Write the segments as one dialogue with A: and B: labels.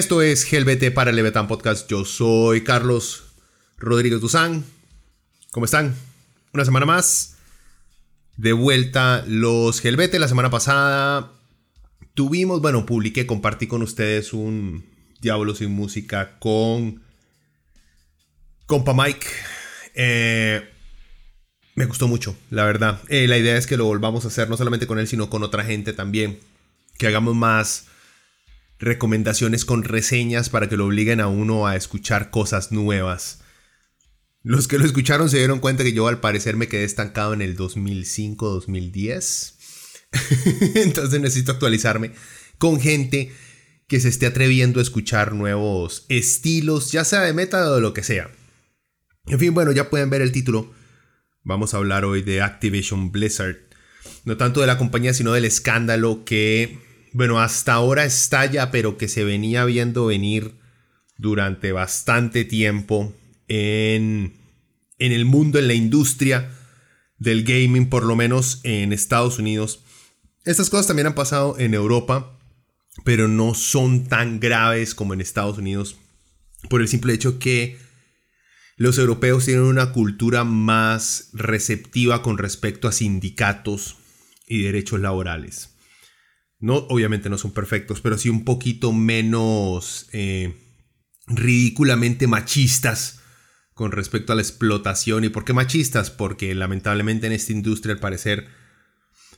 A: Esto es GLBT para el Leviatán Podcast. Yo soy Carlos Rodríguez Duzán. ¿Cómo están? Una semana más. De vuelta los GLBT. La semana pasada tuvimos, bueno, publiqué, compartí con ustedes un Diablo sin música con compa Mike. Eh, me gustó mucho, la verdad. Eh, la idea es que lo volvamos a hacer no solamente con él, sino con otra gente también. Que hagamos más recomendaciones con reseñas para que lo obliguen a uno a escuchar cosas nuevas. Los que lo escucharon se dieron cuenta que yo al parecer me quedé estancado en el 2005-2010. Entonces necesito actualizarme con gente que se esté atreviendo a escuchar nuevos estilos, ya sea de método o de lo que sea. En fin, bueno, ya pueden ver el título. Vamos a hablar hoy de Activision Blizzard. No tanto de la compañía, sino del escándalo que bueno, hasta ahora estalla, pero que se venía viendo venir durante bastante tiempo en, en el mundo, en la industria del gaming, por lo menos en Estados Unidos. Estas cosas también han pasado en Europa, pero no son tan graves como en Estados Unidos, por el simple hecho que los europeos tienen una cultura más receptiva con respecto a sindicatos y derechos laborales. No, obviamente no son perfectos, pero sí un poquito menos eh, ridículamente machistas con respecto a la explotación. ¿Y por qué machistas? Porque lamentablemente en esta industria, al parecer,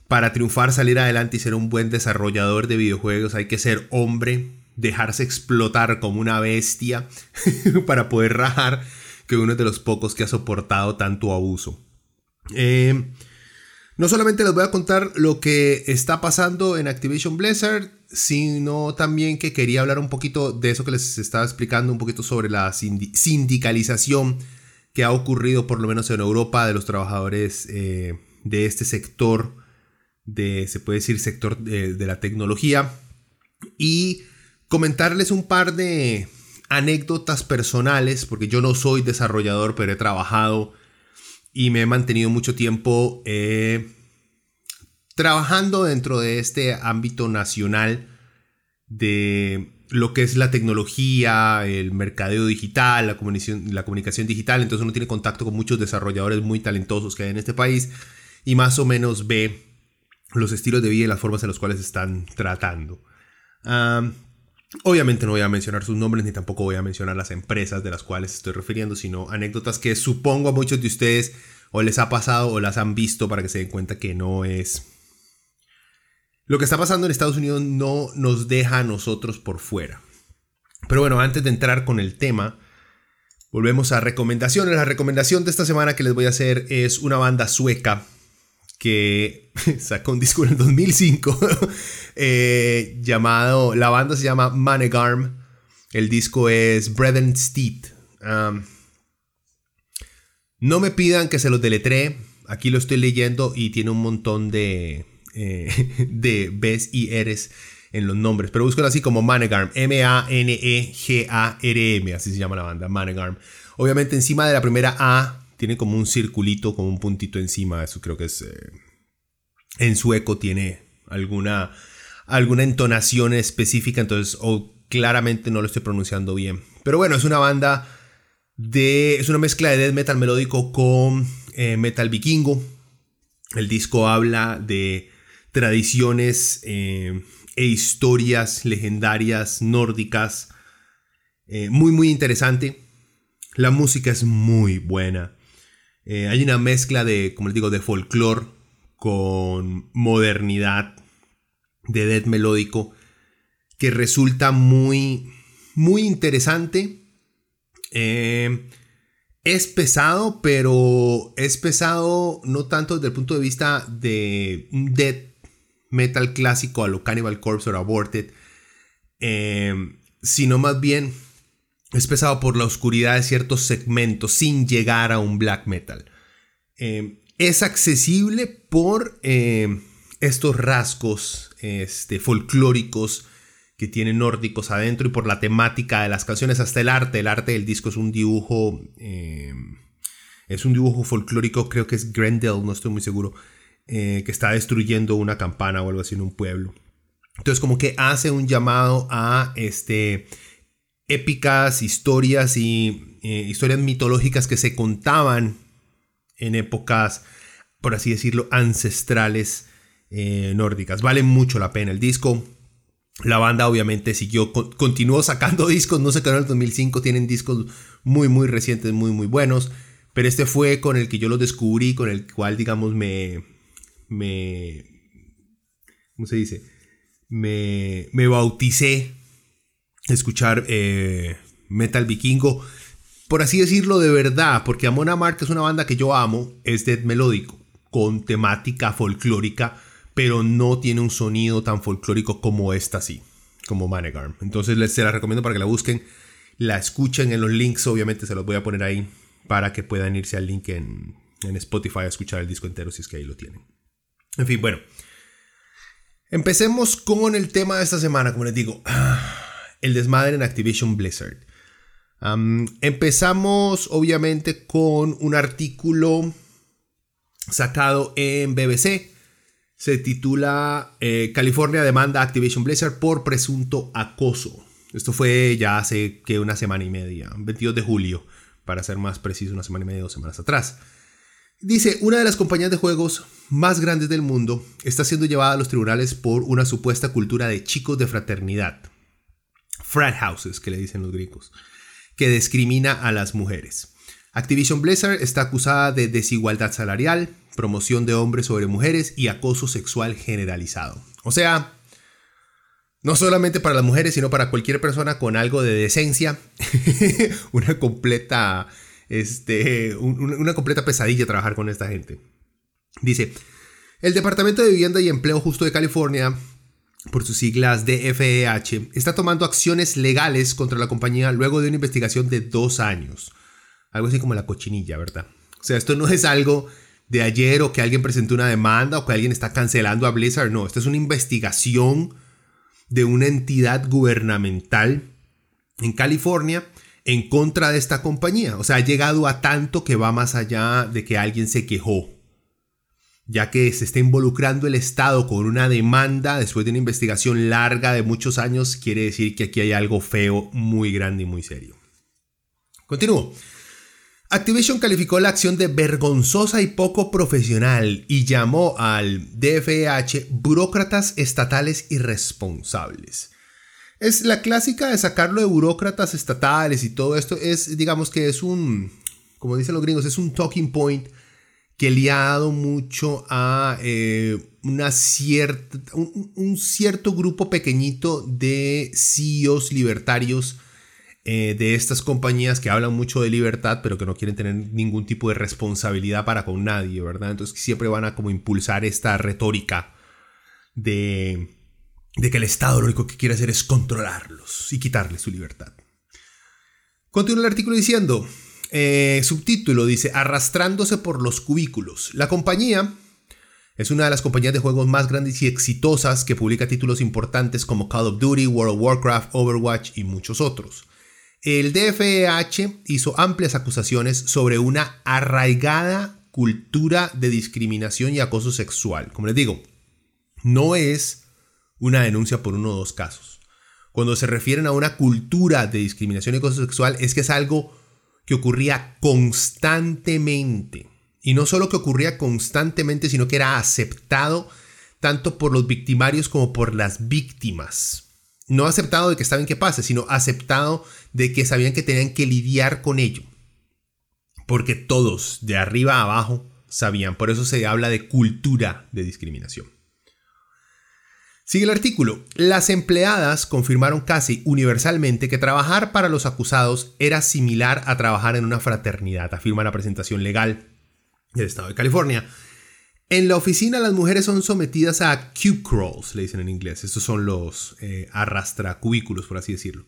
A: para triunfar, salir adelante y ser un buen desarrollador de videojuegos, hay que ser hombre, dejarse explotar como una bestia para poder rajar, que uno de los pocos que ha soportado tanto abuso. Eh, no solamente les voy a contar lo que está pasando en Activision Blizzard, sino también que quería hablar un poquito de eso que les estaba explicando, un poquito sobre la sindicalización que ha ocurrido por lo menos en Europa de los trabajadores eh, de este sector, de, se puede decir, sector de, de la tecnología, y comentarles un par de anécdotas personales, porque yo no soy desarrollador, pero he trabajado y me he mantenido mucho tiempo eh, trabajando dentro de este ámbito nacional de lo que es la tecnología, el mercadeo digital, la comunicación, la comunicación digital. Entonces uno tiene contacto con muchos desarrolladores muy talentosos que hay en este país y más o menos ve los estilos de vida y las formas en las cuales están tratando. Obviamente no voy a mencionar sus nombres ni tampoco voy a mencionar las empresas de las cuales estoy refiriendo, sino anécdotas que supongo a muchos de ustedes o les ha pasado o las han visto para que se den cuenta que no es... Lo que está pasando en Estados Unidos no nos deja a nosotros por fuera. Pero bueno, antes de entrar con el tema, volvemos a recomendaciones. La recomendación de esta semana que les voy a hacer es una banda sueca que sacó un disco en el 2005 eh, llamado, la banda se llama Manegarm, el disco es Bread and Steed. no me pidan que se los deletree, aquí lo estoy leyendo y tiene un montón de, eh, de Bs y Rs en los nombres, pero búsquenlo así como Manegarm, M-A-N-E-G-A-R-M, así se llama la banda, Manegarm. Obviamente encima de la primera A tiene como un circulito, como un puntito encima. Eso creo que es. Eh, en sueco tiene alguna, alguna entonación específica, entonces o claramente no lo estoy pronunciando bien. Pero bueno, es una banda de. Es una mezcla de death metal melódico con eh, metal vikingo. El disco habla de tradiciones eh, e historias legendarias nórdicas. muy, muy interesante. La música es muy buena. Eh, hay una mezcla de, como les digo, de folclore con modernidad de death melódico que resulta muy, muy interesante. Eh, es pesado, pero es pesado no tanto desde el punto de vista de un death metal clásico a lo Cannibal Corpse o Aborted, eh, sino más bien es pesado por la oscuridad de ciertos segmentos sin llegar a un black metal. Eh, es accesible por estos rasgos este, folclóricos que tiene nórdicos adentro y por la temática de las canciones, hasta el arte. El arte del disco es un dibujo, eh, es un dibujo folclórico, creo que es Grendel, no estoy muy seguro, eh, que está destruyendo una campana o algo así en un pueblo. Entonces como que hace un llamado a este, épicas historias y eh, historias mitológicas que se contaban en épocas, por así decirlo, ancestrales nórdicas. Vale mucho la pena el disco. La banda obviamente siguió, continuó sacando discos, no se quedó en el 2005, tienen discos muy, muy recientes, muy, muy buenos. Pero este fue con el que yo los descubrí, con el cual, digamos, me. me ¿Cómo se dice? Me, me bauticé escuchar eh, Metal Vikingo. Por así decirlo de verdad, porque Amon Amarth, es una banda que yo amo, es death melódico, con temática folclórica pero no tiene un sonido tan folclórico como esta sí, como Manegarm. Entonces les se la recomiendo para que la busquen, la escuchen en los links, obviamente se los voy a poner ahí para que puedan irse al link en, en Spotify a escuchar el disco entero si es que ahí lo tienen. En fin, bueno. Empecemos con el tema de esta semana, como les digo, el desmadre en Activision Blizzard. empezamos obviamente con un artículo sacado en BBC se titula eh, California demanda Activision Blizzard por presunto acoso. Esto fue ya hace que una semana y media, 22 de julio, para ser más preciso, una semana y media, dos semanas atrás. Dice, una de las compañías de juegos más grandes del mundo está siendo llevada a los tribunales por una supuesta cultura de chicos de fraternidad. Frat houses, que le dicen los gringos, que discrimina a las mujeres. Activision Blizzard está acusada de desigualdad salarial, promoción de hombres sobre mujeres y acoso sexual generalizado. O sea, no solamente para las mujeres, sino para cualquier persona con algo de decencia, una completa, este, una completa pesadilla trabajar con esta gente. Dice, el Departamento de Vivienda y Empleo Justo de California, por sus siglas DFEH, está tomando acciones legales contra la compañía luego de una investigación de dos años. Algo así como la cochinilla, ¿verdad? O sea, esto no es algo de ayer o que alguien presentó una demanda o que alguien está cancelando a Blizzard. No, esta es una investigación de una entidad gubernamental en California en contra de esta compañía. O sea, ha llegado a tanto que va más allá de que alguien se quejó. Ya que se está involucrando el Estado con una demanda después de una investigación larga de muchos años, quiere decir que aquí hay algo feo, muy grande y muy serio. Continúo. Activision calificó la acción de vergonzosa y poco profesional y llamó al DFH burócratas estatales irresponsables. Es la clásica de sacarlo de burócratas estatales y todo esto es, digamos que es un, como dicen los gringos, es un talking point que le ha dado mucho a eh, una cierta, un, cierto grupo pequeñito de CEOs libertarios eh, de estas compañías que hablan mucho de libertad, pero que no quieren tener ningún tipo de responsabilidad para con nadie, ¿verdad? Entonces siempre van a como impulsar esta retórica de, de que el Estado lo único que quiere hacer es controlarlos y quitarles su libertad. Continúa el artículo diciendo, eh, subtítulo dice, arrastrándose por los cubículos. La compañía es una de las compañías de juegos más grandes y exitosas que publica títulos importantes como Call of Duty, World of Warcraft, Overwatch y muchos otros. El DFEH hizo amplias acusaciones sobre una arraigada cultura de discriminación y acoso sexual. Como les digo, no es una denuncia por uno o dos casos. Cuando se refieren a una cultura de discriminación y acoso sexual es que es algo que ocurría constantemente. Y no solo que ocurría constantemente, sino que era aceptado tanto por los victimarios como por las víctimas no aceptado de que saben qué pasa, sino aceptado de que sabían que tenían que lidiar con ello. Porque todos, de arriba a abajo, sabían. Por eso se habla de cultura de discriminación. Sigue el artículo. Las empleadas confirmaron casi universalmente que trabajar para los acusados era similar a trabajar en una fraternidad, afirma la presentación legal del Estado de California. En la oficina las mujeres son sometidas a cube crawls, le dicen en inglés. Estos son los eh, arrastra cubículos, por así decirlo.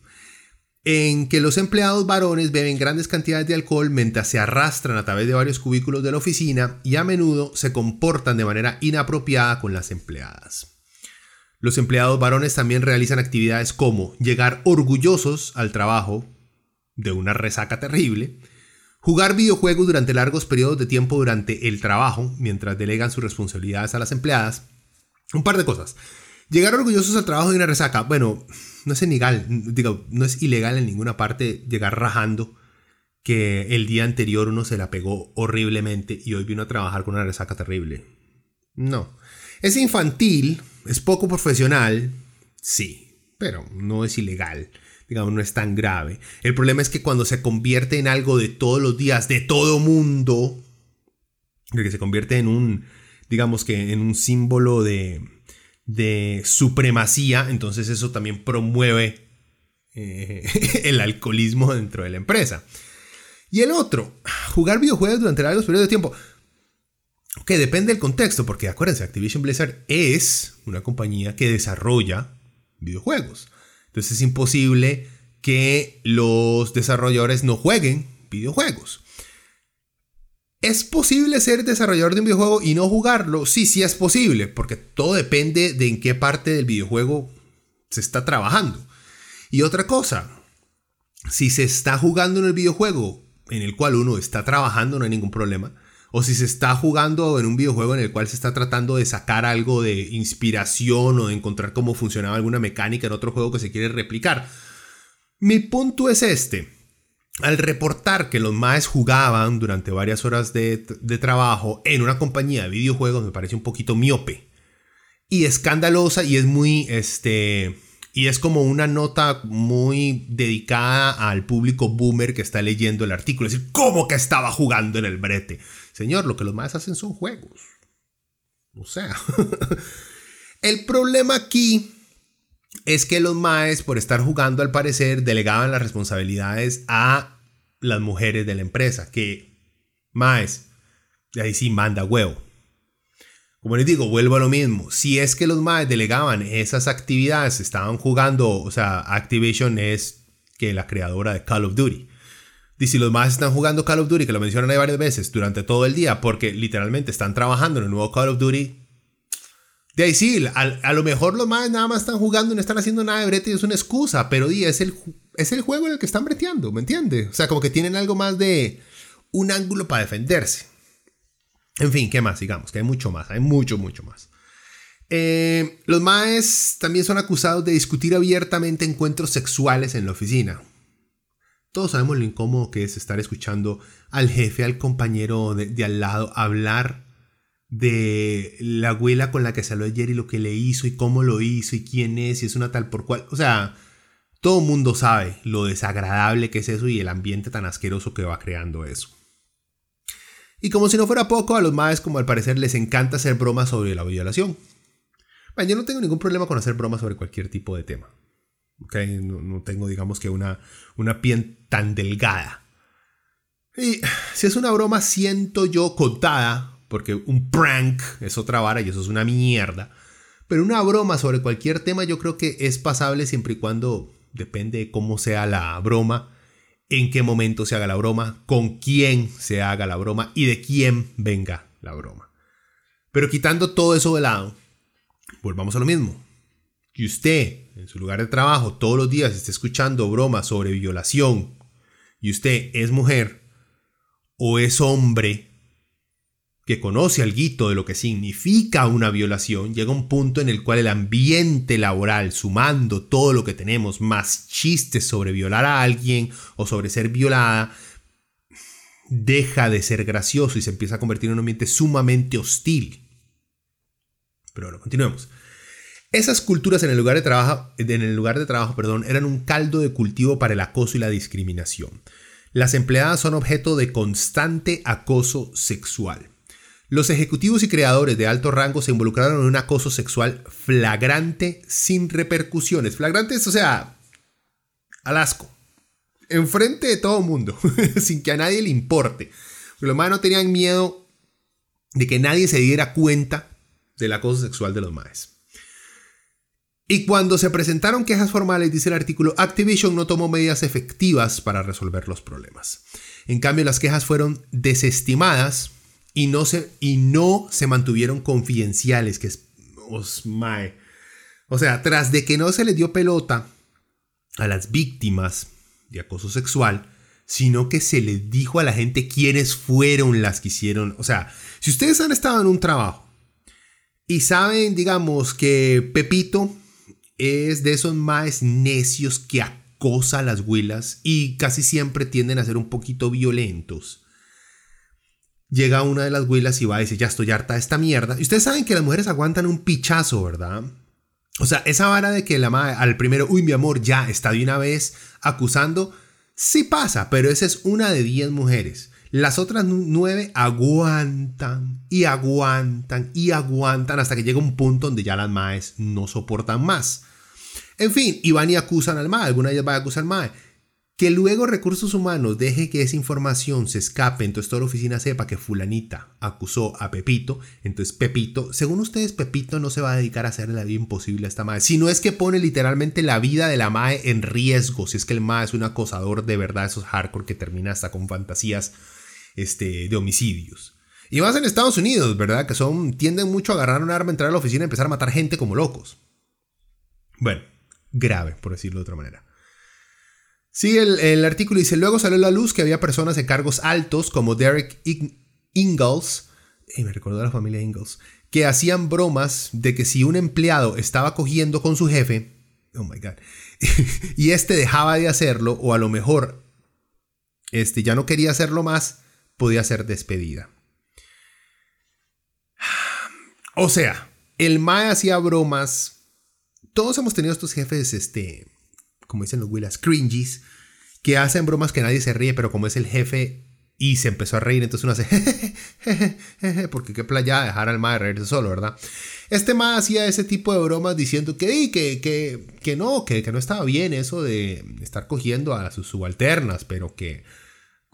A: En que los empleados varones beben grandes cantidades de alcohol mientras se arrastran a través de varios cubículos de la oficina y a menudo se comportan de manera inapropiada con las empleadas. Los empleados varones también realizan actividades como llegar orgullosos al trabajo de una resaca terrible, jugar videojuegos durante largos periodos de tiempo durante el trabajo mientras delegan sus responsabilidades a las empleadas, un par de cosas. Llegar orgullosos al trabajo de una resaca, bueno, no es ilegal, digo, no es ilegal en ninguna parte llegar rajando que el día anterior uno se la pegó horriblemente y hoy vino a trabajar con una resaca terrible. No. Es infantil, es poco profesional, sí, pero no es ilegal. Digamos, no es tan grave. El problema es que cuando se convierte en algo de todos los días, de todo mundo, que se convierte en un, digamos que en un símbolo de, de supremacía, entonces eso también promueve eh, el alcoholismo dentro de la empresa. Y el otro, jugar videojuegos durante largos periodos de tiempo. Que depende del contexto, porque acuérdense, Activision Blizzard es una compañía que desarrolla videojuegos. Entonces es imposible que los desarrolladores no jueguen videojuegos. ¿Es posible ser desarrollador de un videojuego y no jugarlo? Sí, sí es posible, porque todo depende de en qué parte del videojuego se está trabajando. Y otra cosa, si se está jugando en el videojuego en el cual uno está trabajando, no hay ningún problema o si se está jugando en un videojuego en el cual se está tratando de sacar algo de inspiración o de encontrar cómo funcionaba alguna mecánica en otro juego que se quiere replicar. Mi punto es este. Al reportar que los maes jugaban durante varias horas de, trabajo en una compañía de videojuegos me parece un poquito miope y escandalosa y es muy este y es como una nota muy dedicada al público boomer que está leyendo el artículo. Es decir, ¿cómo que estaba jugando en el brete? Señor, lo que los más hacen son juegos. O sea, el problema aquí es que los maes, por estar jugando al parecer, delegaban las responsabilidades a las mujeres de la empresa, que maes, de ahí sí manda huevo. Como les digo, vuelvo a lo mismo. Si es que los maes delegaban esas actividades, estaban jugando, o sea, Activision es que la creadora de Call of Duty. Y si los más están jugando Call of Duty, que lo mencionan ahí varias veces durante todo el día, porque literalmente están trabajando en el nuevo Call of Duty, de ahí sí, a, lo mejor los más nada más están jugando y no están haciendo nada de brete y es una excusa, pero di, es, el, es el juego en el que están breteando, ¿me entiendes? O sea, como que tienen algo más de un ángulo para defenderse. En fin, ¿qué más? Digamos que hay mucho más, hay mucho, mucho más. Eh, los maes también son acusados de discutir abiertamente encuentros sexuales en la oficina. Todos sabemos lo incómodo que es estar escuchando al jefe, al compañero de, al lado hablar de la abuela con la que salió ayer y lo que le hizo y cómo lo hizo y quién es y es una tal por cual. O sea, todo mundo sabe lo desagradable que es eso y el ambiente tan asqueroso que va creando eso. Y como si no fuera poco, a los maes como al parecer les encanta hacer bromas sobre la violación. Bueno, yo no tengo ningún problema con hacer bromas sobre cualquier tipo de tema. No, tengo, digamos que una, una piel tan delgada. Y si es una broma, siento yo contada, porque un prank es otra vara y eso es una mierda. Pero una broma sobre cualquier tema yo creo que es pasable siempre y cuando depende de cómo sea la broma, en qué momento se haga la broma, con quién se haga la broma y de quién venga la broma. Pero quitando todo eso de lado, volvamos a lo mismo que usted en su lugar de trabajo todos los días esté escuchando bromas sobre violación y usted es mujer o es hombre que conoce algo de lo que significa una violación, llega un punto en el cual el ambiente laboral, sumando todo lo que tenemos, más chistes sobre violar a alguien o sobre ser violada, deja de ser gracioso y se empieza a convertir en un ambiente sumamente hostil. Pero bueno, continuemos. Esas culturas en el lugar de trabajo, en el lugar de trabajo perdón, eran un caldo de cultivo para el acoso y la discriminación. Las empleadas son objeto de constante acoso sexual. Los ejecutivos y creadores de alto rango se involucraron en un acoso sexual flagrante sin repercusiones. Flagrantes, o sea, al asco. Enfrente de todo el mundo, sin que a nadie le importe. Los maes no tenían miedo de que nadie se diera cuenta del acoso sexual de los maes. Y cuando se presentaron quejas formales, dice el artículo, Activision no tomó medidas efectivas para resolver los problemas. En cambio, las quejas fueron desestimadas y no se, y no se mantuvieron confidenciales, que es... Osmae. O sea, tras de que no se les dio pelota a las víctimas de acoso sexual, sino que se les dijo a la gente quiénes fueron las que hicieron. O sea, si ustedes han estado en un trabajo y saben, digamos, que Pepito es de esos más necios que acosa a las huilas y casi siempre tienden a ser un poquito violentos. Llega una de las huilas y va a decir, ya estoy harta de esta mierda. Y ustedes saben que las mujeres aguantan un pichazo, ¿verdad? O sea, esa vara de que la madre al primero, uy, mi amor, ya está de una vez acusando, sí pasa, pero esa es una de diez mujeres. Las otras nueve aguantan y aguantan y aguantan hasta que llega un punto donde ya las maes no soportan más. En fin, y van y acusan al mae, alguna de ellas va a acusar al mae. Que luego recursos humanos deje que esa información se escape, entonces toda la oficina sepa que fulanita acusó a Pepito, entonces Pepito, según ustedes Pepito no se va a dedicar a hacer la vida imposible a esta mae, si no es que pone literalmente la vida de la mae en riesgo, si es que el mae es un acosador de verdad, esos hardcore que termina hasta con fantasías este, de homicidios. Y más en Estados Unidos, ¿verdad? Que son, tienden mucho a agarrar un arma, entrar a la oficina y empezar a matar gente como locos. Bueno, grave, por decirlo de otra manera. Sí, el, artículo dice, luego salió a la luz que había personas de cargos altos como Derek Ingalls, y me recordó a la familia Ingalls, que hacían bromas de que si un empleado estaba cogiendo con su jefe, oh my god, y este dejaba de hacerlo, o a lo mejor este ya no quería hacerlo más, podía ser despedida. O sea, el Mae hacía bromas. Todos hemos tenido estos jefes, este, como dicen los Willas, cringies, que hacen bromas que nadie se ríe, pero como es el jefe y se empezó a reír, entonces uno hace, porque qué playa dejar al Mae reírse solo, ¿verdad? Este Mae hacía ese tipo de bromas diciendo que, que, que, no, que no estaba bien eso de estar cogiendo a sus subalternas, pero que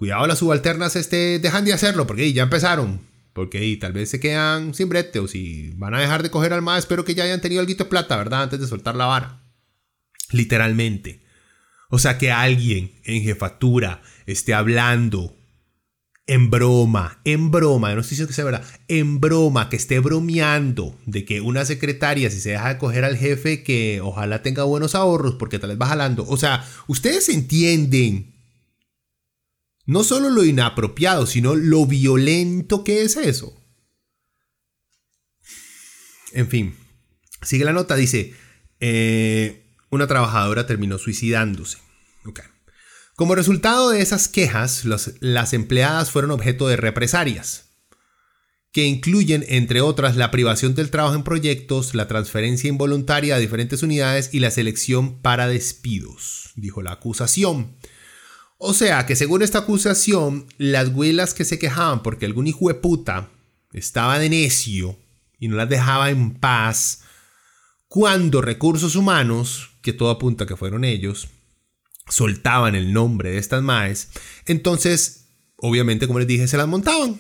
A: Cuidado las subalternas este, dejan de hacerlo porque ya empezaron. Porque tal vez se quedan sin brete o si van a dejar de coger al más, espero que ya hayan tenido algo de plata, ¿verdad? Antes de soltar la vara. Literalmente. O sea, que alguien en jefatura esté hablando en broma, en broma, no estoy diciendo que sea verdad, en broma, que esté bromeando de que una secretaria, si se deja de coger al jefe, que ojalá tenga buenos ahorros porque tal vez va jalando. O sea, ustedes entienden no solo lo inapropiado, sino lo violento que es eso. En fin, sigue la nota, dice, eh, una trabajadora terminó suicidándose. Como resultado de esas quejas, las empleadas fueron objeto de represalias, que incluyen, entre otras, la privación del trabajo en proyectos, la transferencia involuntaria a diferentes unidades y la selección para despidos, dijo la acusación. O sea que según esta acusación, las huelas que se quejaban porque algún hijo de puta estaba de necio y no las dejaba en paz, cuando recursos humanos, que todo apunta que fueron ellos, soltaban el nombre de estas maes, entonces, obviamente, como les dije, se las montaban.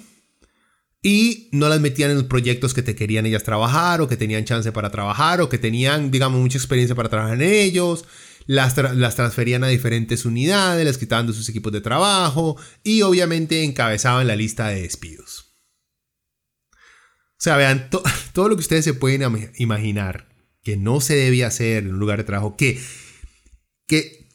A: Y no las metían en los proyectos que te querían ellas trabajar, o que tenían chance para trabajar, o que tenían, digamos, mucha experiencia para trabajar en ellos las, transferían a diferentes unidades, las quitaban de sus equipos de trabajo y obviamente encabezaban la lista de despidos. O sea, vean, todo lo que ustedes se pueden imaginar que no se debía hacer en un lugar de trabajo, que, que,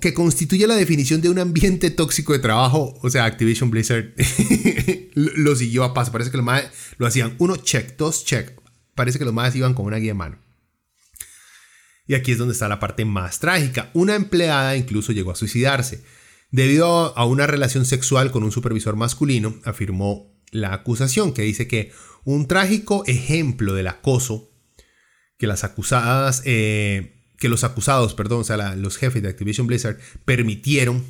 A: que constituye la definición de un ambiente tóxico de trabajo, o sea, Activision Blizzard lo siguió a paso. Parece que los más lo hacían uno check, dos check. Parece que los más iban con una guía en mano. Y aquí es donde está la parte más trágica. Una empleada incluso llegó a suicidarse. Debido a una relación sexual con un supervisor masculino, afirmó la acusación, que dice que un trágico ejemplo del acoso que las acusadas, eh, que los acusados, perdón, o sea, los jefes de Activision Blizzard permitieron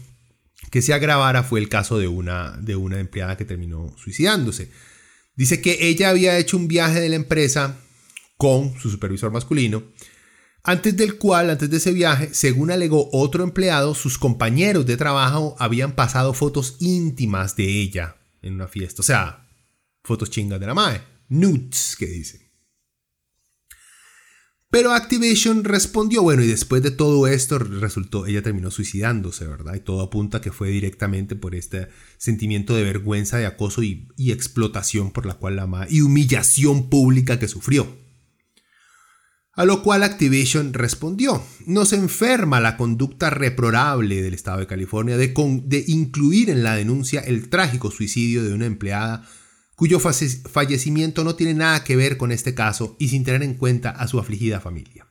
A: que se agravara fue el caso de una, de una empleada que terminó suicidándose. Dice que ella había hecho un viaje de la empresa con su supervisor masculino, antes del cual, antes de ese viaje, según alegó otro empleado, sus compañeros de trabajo habían pasado fotos íntimas de ella en una fiesta. O sea, fotos chingas de la madre. Nudes, que dice. Pero Activation respondió, bueno, y después de todo esto resultó, ella terminó suicidándose, ¿verdad? Y todo apunta que fue directamente por este sentimiento de vergüenza, de acoso y, explotación por la cual la madre, y humillación pública que sufrió. A lo cual Activation respondió, nos enferma la conducta reprobable del Estado de California de, de incluir en la denuncia el trágico suicidio de una empleada cuyo fallecimiento no tiene nada que ver con este caso y sin tener en cuenta a su afligida familia.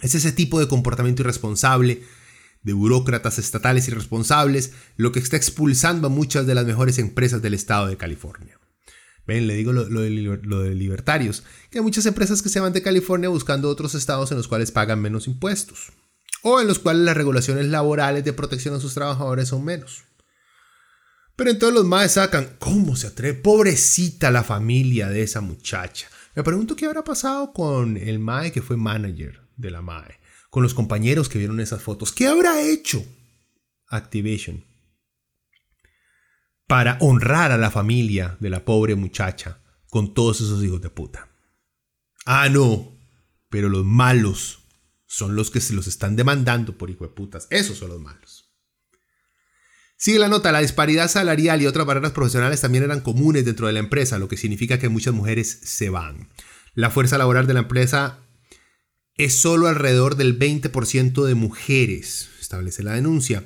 A: Es ese tipo de comportamiento irresponsable de burócratas estatales irresponsables lo que está expulsando a muchas de las mejores empresas del estado de California. Ven, le digo lo, de, de, libertarios, que hay muchas empresas que se van de California buscando otros estados en los cuales pagan menos impuestos, o en los cuales las regulaciones laborales de protección a sus trabajadores son menos. Pero entonces los maes sacan, ¿cómo se atreve? Pobrecita la familia de esa muchacha. Me pregunto qué habrá pasado con el mae que fue manager de la mae, con los compañeros que vieron esas fotos. ¿Qué habrá hecho Activation para honrar a la familia de la pobre muchacha con todos esos hijos de puta? Ah, no, pero los malos son los que se los están demandando por hijo de putas. Esos son los malos. Sigue la nota, la disparidad salarial y otras barreras profesionales también eran comunes dentro de la empresa, lo que significa que muchas mujeres se van. La fuerza laboral de la empresa es solo alrededor del 20% de mujeres, establece la denuncia.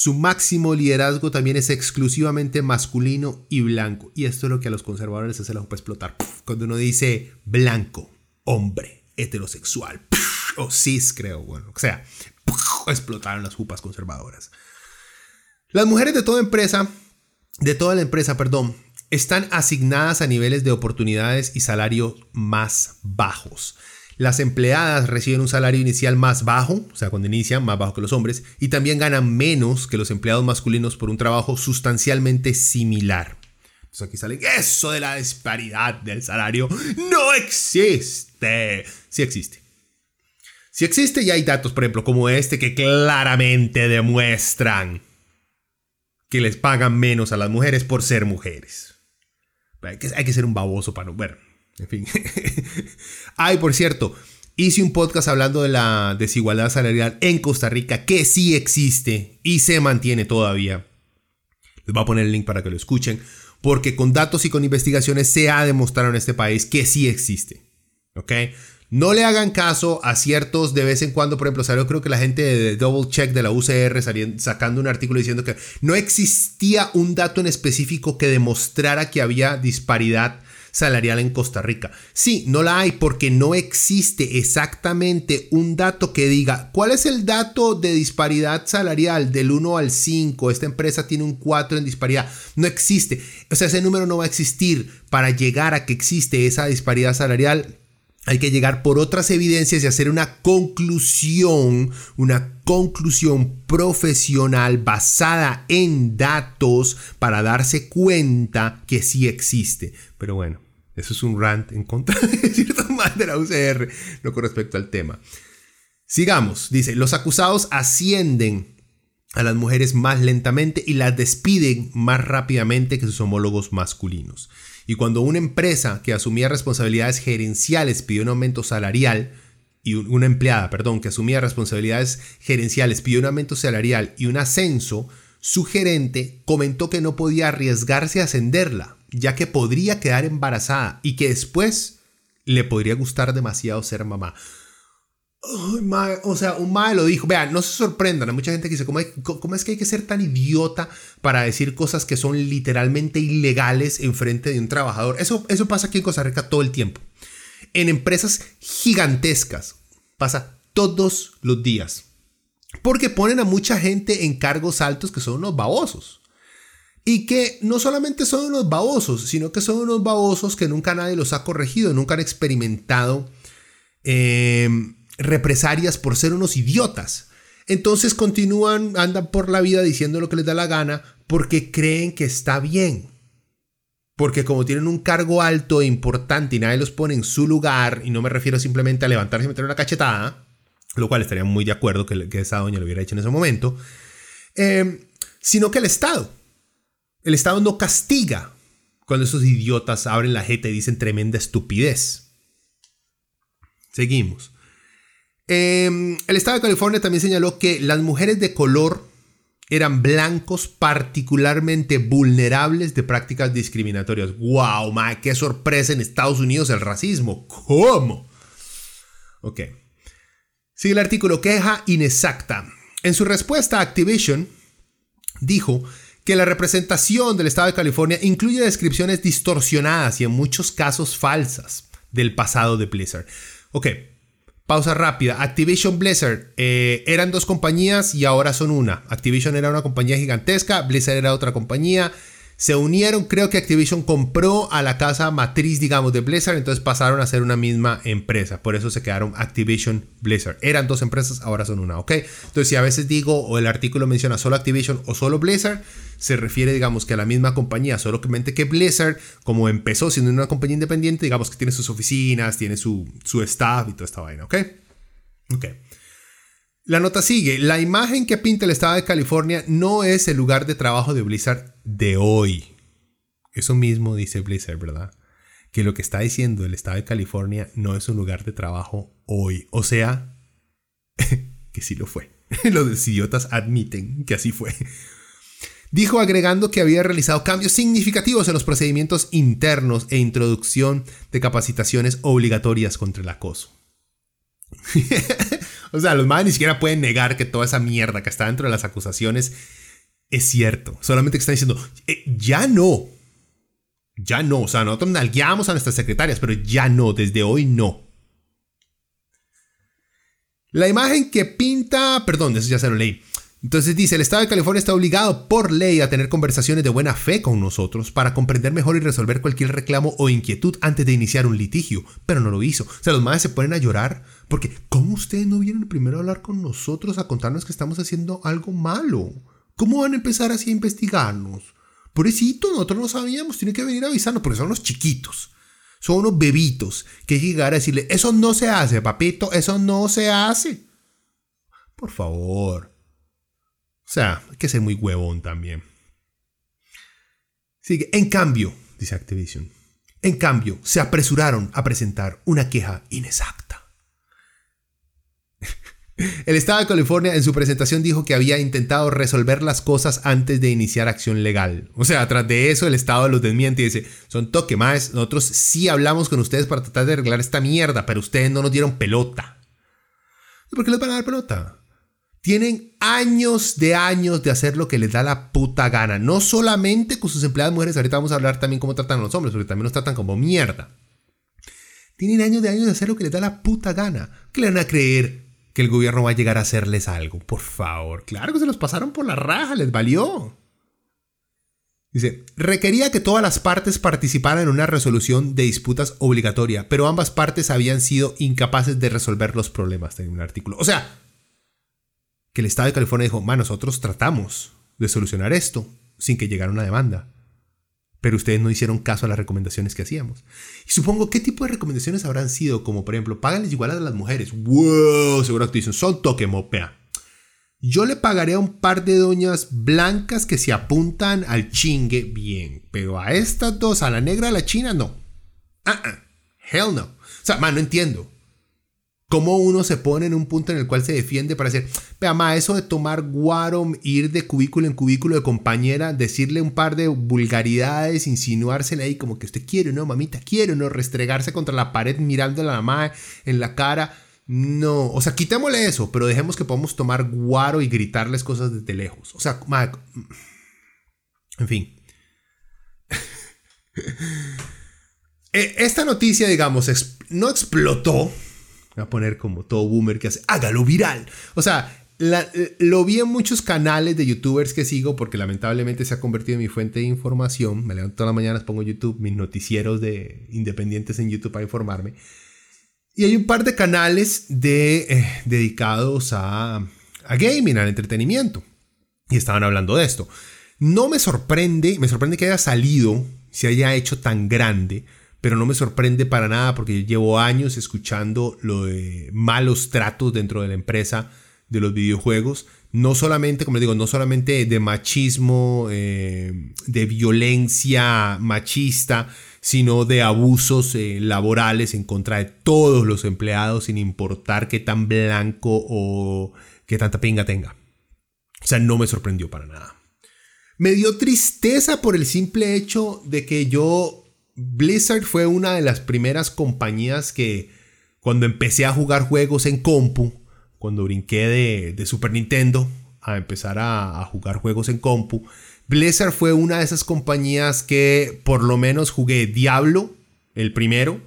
A: Su máximo liderazgo también es exclusivamente masculino y blanco. Y esto es lo que a los conservadores se les puede explotar. Cuando uno dice blanco, hombre, heterosexual, o cis, creo, bueno, o sea, explotaron las jupas conservadoras. Las mujeres de toda empresa, de toda la empresa, perdón, están asignadas a niveles de oportunidades y salario más bajos. Las empleadas reciben un salario inicial más bajo, o sea, cuando inician más bajo que los hombres, y también ganan menos que los empleados masculinos por un trabajo sustancialmente similar. Entonces aquí sale eso de la disparidad del salario. No existe. Sí existe. Sí existe y hay datos, por ejemplo, como este que claramente demuestran que les pagan menos a las mujeres por ser mujeres. Hay que, ser un baboso para no ver. En fin. Ay, por cierto, hice un podcast hablando de la desigualdad salarial en Costa Rica, que sí existe y se mantiene todavía. Les voy a poner el link para que lo escuchen, porque con datos y con investigaciones se ha demostrado en este país que sí existe. ¿Ok? No le hagan caso a ciertos de vez en cuando, por ejemplo, salió creo que la gente de Double Check de la UCR sacando un artículo diciendo que no existía un dato en específico que demostrara que había disparidad salarial en Costa Rica. Sí, no la hay porque no existe exactamente un dato que diga cuál es el dato de disparidad salarial del 1 al 5. Esta empresa tiene un 4 en disparidad. No existe. O sea, ese número no va a existir para llegar a que existe esa disparidad salarial hay que llegar por otras evidencias y hacer una conclusión, una conclusión profesional basada en datos para darse cuenta que sí existe. Pero bueno, eso es un rant en contra de cierto mal de la UCR, no con respecto al tema. Sigamos, dice, los acusados ascienden a las mujeres más lentamente y las despiden más rápidamente que sus homólogos masculinos. Y cuando una empresa que asumía responsabilidades gerenciales pidió un aumento salarial, y una empleada, perdón, que asumía responsabilidades gerenciales pidió un aumento salarial y un ascenso, su gerente comentó que no podía arriesgarse a ascenderla, ya que podría quedar embarazada y que después le podría gustar demasiado ser mamá o sea, un mae lo dijo. Vean, no se sorprendan. Hay mucha gente que dice: ¿cómo, ¿cómo, es que hay que ser tan idiota para decir cosas que son literalmente ilegales en frente de un trabajador? Eso, eso pasa aquí en Costa Rica todo el tiempo. En empresas gigantescas. Pasa todos los días. Porque ponen a mucha gente en cargos altos que son unos babosos. Y que no solamente son unos babosos, sino que son unos babosos que nunca nadie los ha corregido, nunca han experimentado. Eh, represalias por ser unos idiotas. Entonces continúan, andan por la vida diciendo lo que les da la gana porque creen que está bien. porque como tienen un cargo alto e importante y nadie los pone en su lugar, y no me refiero simplemente a levantarse y meter una cachetada, lo cual estaría muy de acuerdo que, esa doña lo hubiera hecho en ese momento, eh, sino que el Estado. El Estado no castiga cuando esos idiotas abren la jeta y dicen tremenda estupidez. Seguimos. Eh, el Estado de California también señaló que las mujeres de color eran blancos particularmente vulnerables de prácticas discriminatorias. ¡Wow! Ma, ¡Qué sorpresa en Estados Unidos el racismo! ¿Cómo? Ok. Sigue el artículo queja inexacta. En su respuesta, Activision dijo que la representación del Estado de California incluye descripciones distorsionadas y en muchos casos falsas del pasado de Blizzard. Ok, Pausa rápida. Activision Blizzard eh, eran dos compañías y ahora son una. Activision era una compañía gigantesca, Blizzard era otra compañía. Se unieron, creo que Activision compró a la casa matriz, digamos, de Blizzard, entonces pasaron a ser una misma empresa. Por eso se quedaron Activision Blizzard. Eran dos empresas, ahora son una, ¿ok? Entonces, si a veces digo o el artículo menciona solo Activision o solo Blizzard, se refiere, digamos, que a la misma compañía, solamente que Blizzard, como empezó siendo una compañía independiente, digamos que tiene sus oficinas, tiene su, su staff y toda esta vaina, ¿ok? Ok. La nota sigue. La imagen que pinta el estado de California no es el lugar de trabajo de Blizzard de hoy. Eso mismo dice Blizzard, ¿verdad? Que lo que está diciendo el estado de California no es un lugar de trabajo hoy. O sea, que sí lo fue. Los idiotas admiten que así fue. Dijo agregando que había realizado cambios significativos en los procedimientos internos e introducción de capacitaciones obligatorias contra el acoso. o sea, los madres ni siquiera pueden negar que toda esa mierda que está dentro de las acusaciones es cierto. Solamente que están diciendo, eh, ya no. Ya no. O sea, nosotros nalgueamos a nuestras secretarias, pero ya no. Desde hoy no. La imagen que pinta, perdón, eso ya se lo leí. Entonces dice, el Estado de California está obligado por ley a tener conversaciones de buena fe con nosotros para comprender mejor y resolver cualquier reclamo o inquietud antes de iniciar un litigio, pero no lo hizo. O sea, los madres se ponen a llorar porque ¿cómo ustedes no vienen primero a hablar con nosotros a contarnos que estamos haciendo algo malo? ¿Cómo van a empezar así a investigarnos? Pobrecito, nosotros no sabíamos, tiene que venir a avisarnos, porque son unos chiquitos. Son unos bebitos que hay que llegar a decirle, eso no se hace, papito, eso no se hace. Por favor. O sea, hay que ser muy huevón también. Sigue. En cambio, dice Activision, en cambio, se apresuraron a presentar una queja inexacta. El Estado de California en su presentación dijo que había intentado resolver las cosas antes de iniciar acción legal. O sea, tras de eso el Estado los desmiente y dice, son toque más, nosotros sí hablamos con ustedes para tratar de arreglar esta mierda, pero ustedes no nos dieron pelota. ¿Por qué les van a dar pelota? Tienen años de años de hacer lo que les da la puta gana. No solamente con sus empleadas mujeres, ahorita vamos a hablar también cómo tratan a los hombres, porque también nos tratan como mierda. Tienen años de años de hacer lo que les da la puta gana. ¿Qué le van a creer que el gobierno va a llegar a hacerles algo? Por favor, claro que se los pasaron por la raja, les valió. Dice, requería que todas las partes participaran en una resolución de disputas obligatoria, pero ambas partes habían sido incapaces de resolver los problemas, en un artículo. O sea, que el Estado de California dijo, ma, nosotros tratamos de solucionar esto sin que llegara una demanda. Pero ustedes no hicieron caso a las recomendaciones que hacíamos. Y supongo, ¿qué tipo de recomendaciones habrán sido? Como por ejemplo, páganles igual a las mujeres. ¡Wow! Seguro que dicen, son toque mopea. Yo le pagaré a un par de doñas blancas que se apuntan al chingue bien. Pero a estas dos, a la negra, a la china, no. Ah, ah. Hell no. O sea, man, no entiendo. ¿Cómo uno se pone en un punto en el cual se defiende para decir, vea, ma, eso de tomar guaro, ir de cubículo en cubículo de compañera, decirle un par de vulgaridades, insinuársele ahí como que usted quiere, ¿no, mamita? Quiere, ¿no? Restregarse contra la pared mirando a la mamá en la cara. No, o sea, quitémosle eso, pero dejemos que podamos tomar guaro y gritarles cosas desde lejos. O sea, en fin. E, esta noticia, digamos, no explotó a poner como todo boomer que hace, hágalo viral. O sea, lo vi en muchos canales de youtubers que sigo porque lamentablemente se ha convertido en mi fuente de información. Me levanto todas las mañanas, pongo YouTube, mis noticieros de independientes en YouTube para informarme. Y hay un par de canales de, eh, dedicados a, a gaming, al entretenimiento. Y estaban hablando de esto. No me sorprende, me sorprende que haya salido se haya hecho tan grande, pero no me sorprende para nada porque llevo años escuchando lo de malos tratos dentro de la empresa de los videojuegos. No solamente, como les digo, no solamente de machismo, eh, de violencia machista, sino de abusos eh, laborales en contra de todos los empleados, sin importar qué tan blanco o qué tanta pinga tenga. O sea, no me sorprendió para nada. Me dio tristeza por el simple hecho de que yo, Blizzard fue una de las primeras compañías que cuando empecé a jugar juegos en compu, cuando brinqué de, Super Nintendo a empezar a, jugar juegos en compu, Blizzard fue una de esas compañías que por lo menos jugué Diablo, el primero,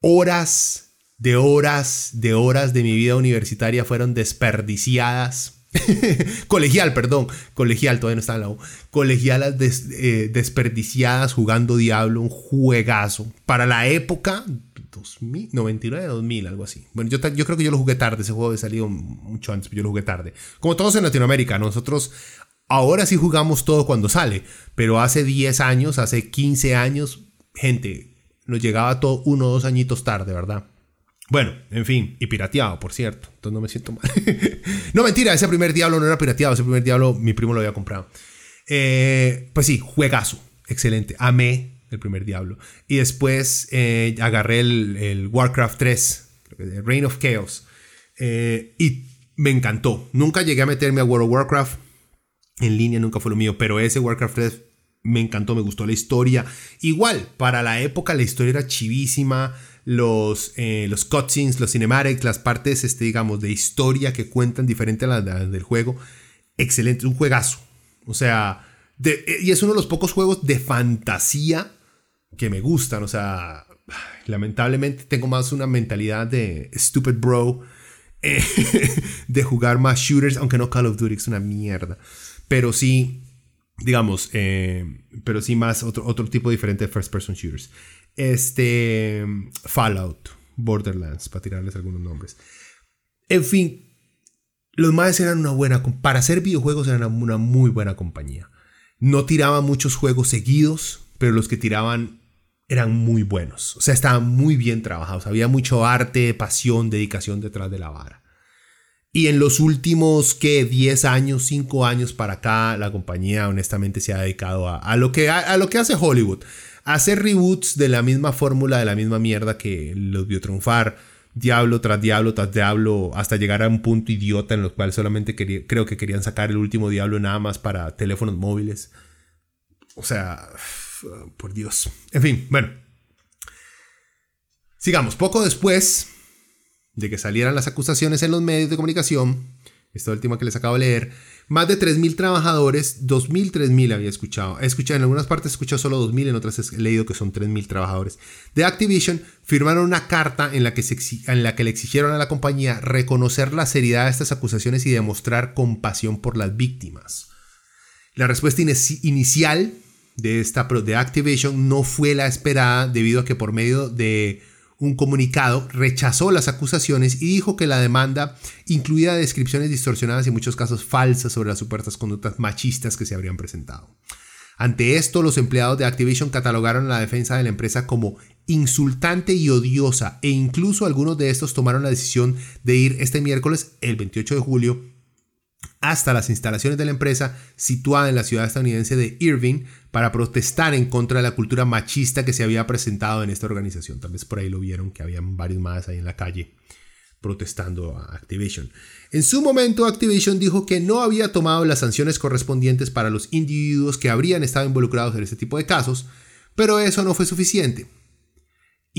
A: horas de horas de horas de mi vida universitaria fueron desperdiciadas. colegial, perdón, colegial, todavía no está en la. Colegialas eh, desperdiciadas jugando Diablo, un juegazo. Para la época, 2000, 99, 2000, algo así. Bueno, yo, yo creo que yo lo jugué tarde, ese juego había salido mucho antes, pero yo lo jugué tarde. Como todos en Latinoamérica, nosotros ahora sí jugamos todo cuando sale, pero hace 10 años, hace 15 años, gente, nos llegaba todo uno o dos añitos tarde, ¿verdad? Bueno, en fin, y pirateado, por cierto. Entonces no me siento mal. no, mentira, ese primer diablo no era pirateado. Ese primer diablo mi primo lo había comprado. Eh, pues sí, juegazo. Excelente. Amé el primer Diablo. Y después eh, agarré el, Warcraft 3, Reign of Chaos. Eh, y me encantó. Nunca llegué a meterme a World of Warcraft. En línea nunca fue lo mío, pero ese Warcraft 3 me encantó, me gustó la historia. Igual, para la época la historia era chivísima. Los, eh, los cutscenes, los cinematics, las partes, este, digamos, de historia que cuentan diferente a las del juego. Excelente, un juegazo. O sea, y es uno de los pocos juegos de fantasía que me gustan. O sea, lamentablemente tengo más una mentalidad de stupid bro. Eh, de jugar más shooters, aunque no Call of Duty es una mierda. Pero sí, digamos, eh, pero sí más otro, otro tipo diferente de first person shooters. Este, Fallout, Borderlands, para tirarles algunos nombres. En fin, los más eran una buena, para hacer videojuegos eran una muy buena compañía. No tiraban muchos juegos seguidos, pero los que tiraban eran muy buenos. O sea, estaban muy bien trabajados. Había mucho arte, pasión, dedicación detrás de la vara. Y en los últimos, ¿qué? 10 años, 5 años para acá, la compañía honestamente se ha dedicado a, lo, que, a, lo que hace Hollywood. Hacer reboots de la misma fórmula, de la misma mierda que los vio triunfar. Diablo tras diablo tras diablo, hasta llegar a un punto idiota en el cual solamente creo que querían sacar el último diablo nada más para teléfonos móviles. O sea, por Dios. En fin, bueno. Sigamos. Poco después de que salieran las acusaciones en los medios de comunicación, esta última que les acabo de leer, más de 3.000 trabajadores, 2.000, 3.000 había escuchado. He escuchado, en algunas partes he escuchado solo 2.000, en otras he leído que son 3.000 trabajadores. De Activision firmaron una carta en la, que en la que le exigieron a la compañía reconocer la seriedad de estas acusaciones y demostrar compasión por las víctimas. La respuesta inicial de, esta, de Activision no fue la esperada debido a que por medio de un comunicado rechazó las acusaciones y dijo que la demanda incluía descripciones distorsionadas y en muchos casos falsas sobre las supuestas conductas machistas que se habrían presentado. Ante esto, los empleados de Activision catalogaron la defensa de la empresa como insultante y odiosa e incluso algunos de estos tomaron la decisión de ir este miércoles, el 28 de julio, hasta las instalaciones de la empresa situada en la ciudad estadounidense de Irving para protestar en contra de la cultura machista que se había presentado en esta organización. Tal vez por ahí lo vieron, que habían varios más ahí en la calle protestando a Activision. En su momento, Activision dijo que no había tomado las sanciones correspondientes para los individuos que habrían estado involucrados en este tipo de casos, pero eso no fue suficiente.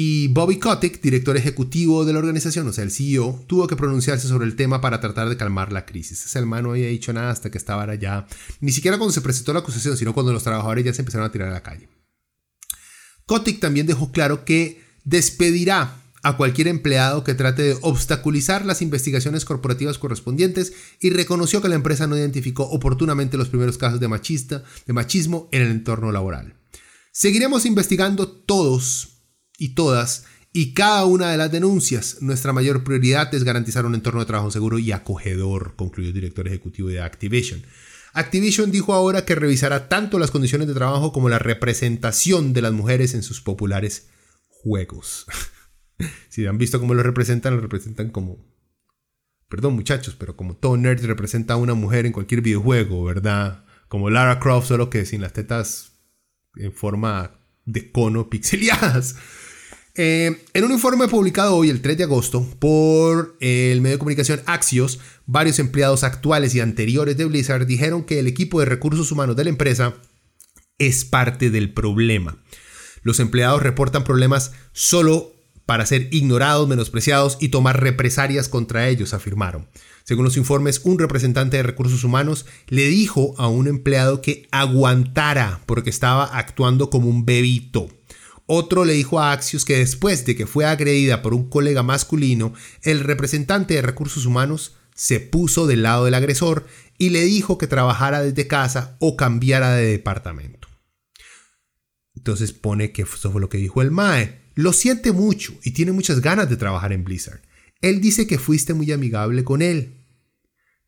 A: Y Bobby Kotick, director ejecutivo de la organización, o sea, el CEO, tuvo que pronunciarse sobre el tema para tratar de calmar la crisis. Ese hermano no había dicho nada hasta que estaba allá, ni siquiera cuando se presentó la acusación, sino cuando los trabajadores ya se empezaron a tirar a la calle. Kotick también dejó claro que despedirá a cualquier empleado que trate de obstaculizar las investigaciones corporativas correspondientes y reconoció que la empresa no identificó oportunamente los primeros casos de, machista, de machismo en el entorno laboral. Seguiremos investigando todos y todas y cada una de las denuncias. Nuestra mayor prioridad es garantizar un entorno de trabajo seguro y acogedor, concluyó el director ejecutivo de Activision. Activision dijo ahora que revisará tanto las condiciones de trabajo como la representación de las mujeres en sus populares juegos. si han visto cómo lo representan, lo representan como... Perdón muchachos, pero como todo nerd representa a una mujer en cualquier videojuego, ¿verdad? Como Lara Croft, solo que sin las tetas en forma de cono pixeliadas. Eh, en un informe publicado hoy, el 3 de agosto, por el medio de comunicación Axios, varios empleados actuales y anteriores de Blizzard dijeron que el equipo de recursos humanos de la empresa es parte del problema. Los empleados reportan problemas solo para ser ignorados, menospreciados y tomar represalias contra ellos, afirmaron. Según los informes, un representante de recursos humanos le dijo a un empleado que aguantara porque estaba actuando como un bebito. Otro le dijo a Axios que después de que fue agredida por un colega masculino, el representante de recursos humanos se puso del lado del agresor y le dijo que trabajara desde casa o cambiara de departamento. Entonces pone que eso fue lo que dijo el Mae. Lo siente mucho y tiene muchas ganas de trabajar en Blizzard. Él dice que fuiste muy amigable con él,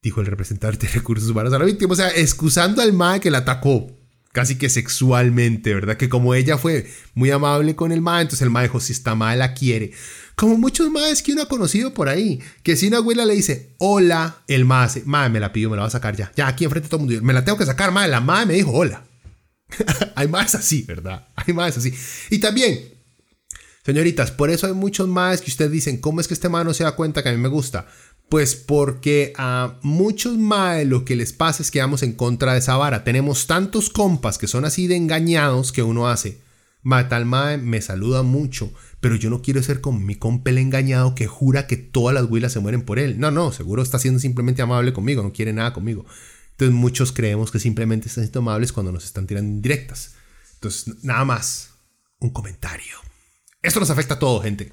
A: dijo el representante de recursos humanos a la víctima. O sea, excusando al Mae que la atacó casi que sexualmente, ¿verdad? Que como ella fue muy amable con el Mae, entonces el Mae dijo, si está mal la quiere. Como muchos maes que uno ha conocido por ahí, que si una abuela le dice, hola, el Mae dice, Mae, me la pido, me la va a sacar ya. Ya, aquí enfrente todo el mundo, me la tengo que sacar, Mae, la Mae me dijo, hola. hay más así, ¿verdad? Hay más así. Y también, señoritas, por eso hay muchos más que ustedes dicen, ¿cómo es que este mae no se da cuenta que a mí me gusta? Pues porque a muchos mae lo que les pasa es que vamos en contra de esa vara. Tenemos tantos compas que son así de engañados que uno hace. Mae, tal mae me saluda mucho, pero yo no quiero ser como mi compa el engañado que jura que todas las huilas se mueren por él. No, no, seguro está siendo simplemente amable conmigo, no quiere nada conmigo. Entonces muchos creemos que simplemente están siendo amables cuando nos están tirando indirectas. Entonces, nada más, un comentario. Esto nos afecta a todo, gente.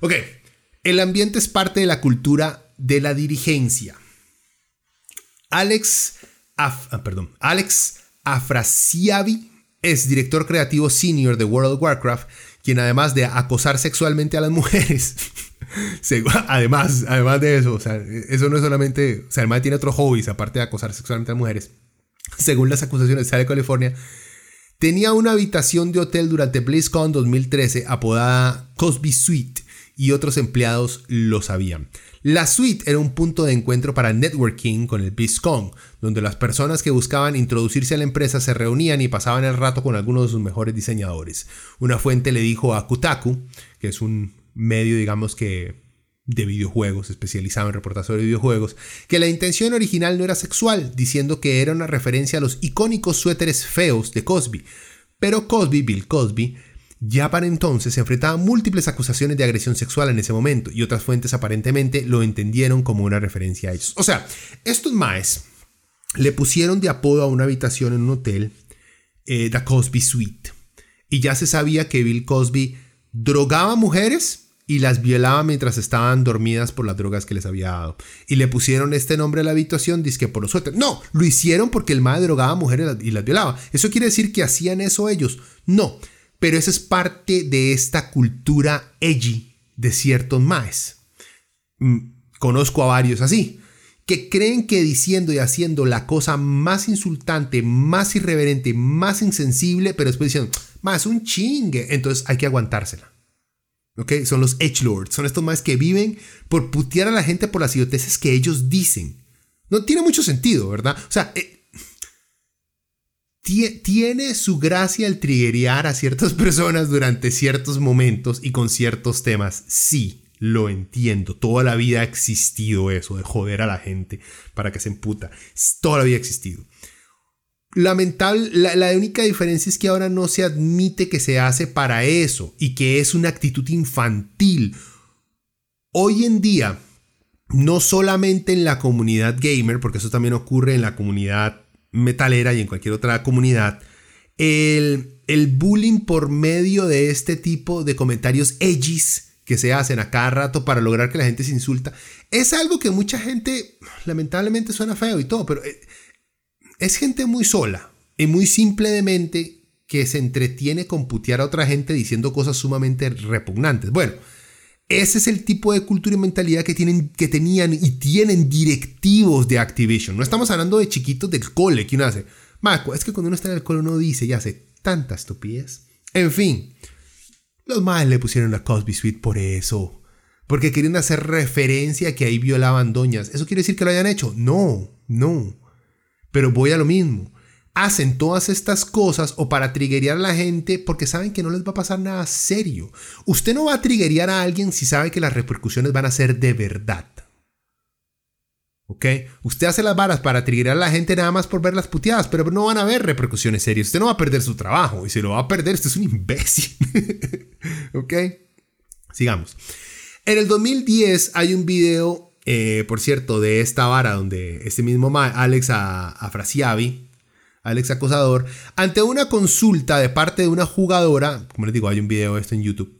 A: Ok, el ambiente es parte de la cultura de la dirigencia. Alex, ah, perdón, Alex es director creativo senior de World of Warcraft, quien además de acosar sexualmente a las mujeres, además, además de eso, o sea, eso no es solamente, o sea, el tiene otros hobbies aparte de acosar sexualmente a mujeres. Según las acusaciones de California, tenía una habitación de hotel durante BlizzCon 2013 apodada Cosby Suite y otros empleados lo sabían. La suite era un punto de encuentro para networking con el BlizzCon, donde las personas que buscaban introducirse a la empresa se reunían y pasaban el rato con algunos de sus mejores diseñadores. Una fuente le dijo a Kutaku, que es un medio, digamos que de videojuegos, especializado en reportajes de videojuegos, que la intención original no era sexual, diciendo que era una referencia a los icónicos suéteres feos de Cosby. Pero Cosby, Bill Cosby, ya para entonces se enfrentaba a múltiples acusaciones de agresión sexual en ese momento, y otras fuentes aparentemente lo entendieron como una referencia a ellos. O sea, estos maes le pusieron de apodo a una habitación en un hotel, eh, The Cosby Suite, y ya se sabía que Bill Cosby drogaba mujeres y las violaba mientras estaban dormidas por las drogas que les había dado. Y le pusieron este nombre a la habitación, que por suéteres. No, lo hicieron porque el madre drogaba a mujeres y las violaba. ¿Eso quiere decir que hacían eso ellos? No, pero eso es parte de esta cultura edgy de ciertos maes. Mm, conozco a varios así, que creen que diciendo y haciendo la cosa más insultante, más irreverente, más insensible, pero después diciendo, más un chingue, entonces hay que aguantársela. Son los edgelords, son estos más que viven por putear a la gente por las idioteces que ellos dicen. No tiene mucho sentido, ¿verdad? O sea, eh, tiene su gracia el triggerear a ciertas personas durante ciertos momentos y con ciertos temas. Sí, lo entiendo. Toda la vida ha existido eso de joder a la gente para que se emputa. Toda la vida ha existido. Lamentable, la, única diferencia es que ahora no se admite que se hace para eso y que es una actitud infantil. Hoy en día, no solamente en la comunidad gamer, porque eso también ocurre en la comunidad metalera y en cualquier otra comunidad, el, el bullying por medio de este tipo de comentarios edgys que se hacen a cada rato para lograr que la gente se insulta, es algo que mucha gente lamentablemente suena feo y todo, pero eh, es gente muy sola y muy simple de mente que se entretiene con putear a otra gente diciendo cosas sumamente repugnantes. Bueno, Ese es el tipo de cultura y mentalidad que, tienen, que tenían y tienen directivos de Activision. No estamos hablando de chiquitos del cole que hace. Marco, es que cuando uno está en el cole uno dice y hace tanta estupidez. En fin, los más le pusieron a Cosby Suite por eso. Porque querían hacer referencia a que ahí violaban doñas. ¿Eso quiere decir que lo hayan hecho? No, no. Pero voy a lo mismo hacen todas estas cosas o para triggerear a la gente porque saben que no les va a pasar nada serio. Usted no va a triggerear a alguien si sabe que las repercusiones van a ser de verdad. ¿Ok? Usted hace las varas para triggerear a la gente nada más por ver las puteadas, pero no van a haber repercusiones serias. Usted no va a perder su trabajo y si lo va a perder, usted es un imbécil. ¿Ok? Sigamos. En el 2010 hay un video, eh, por cierto, de esta vara donde este mismo Alex Alex Acosador, ante una consulta de parte de una jugadora, como les digo, hay un video de esto en YouTube,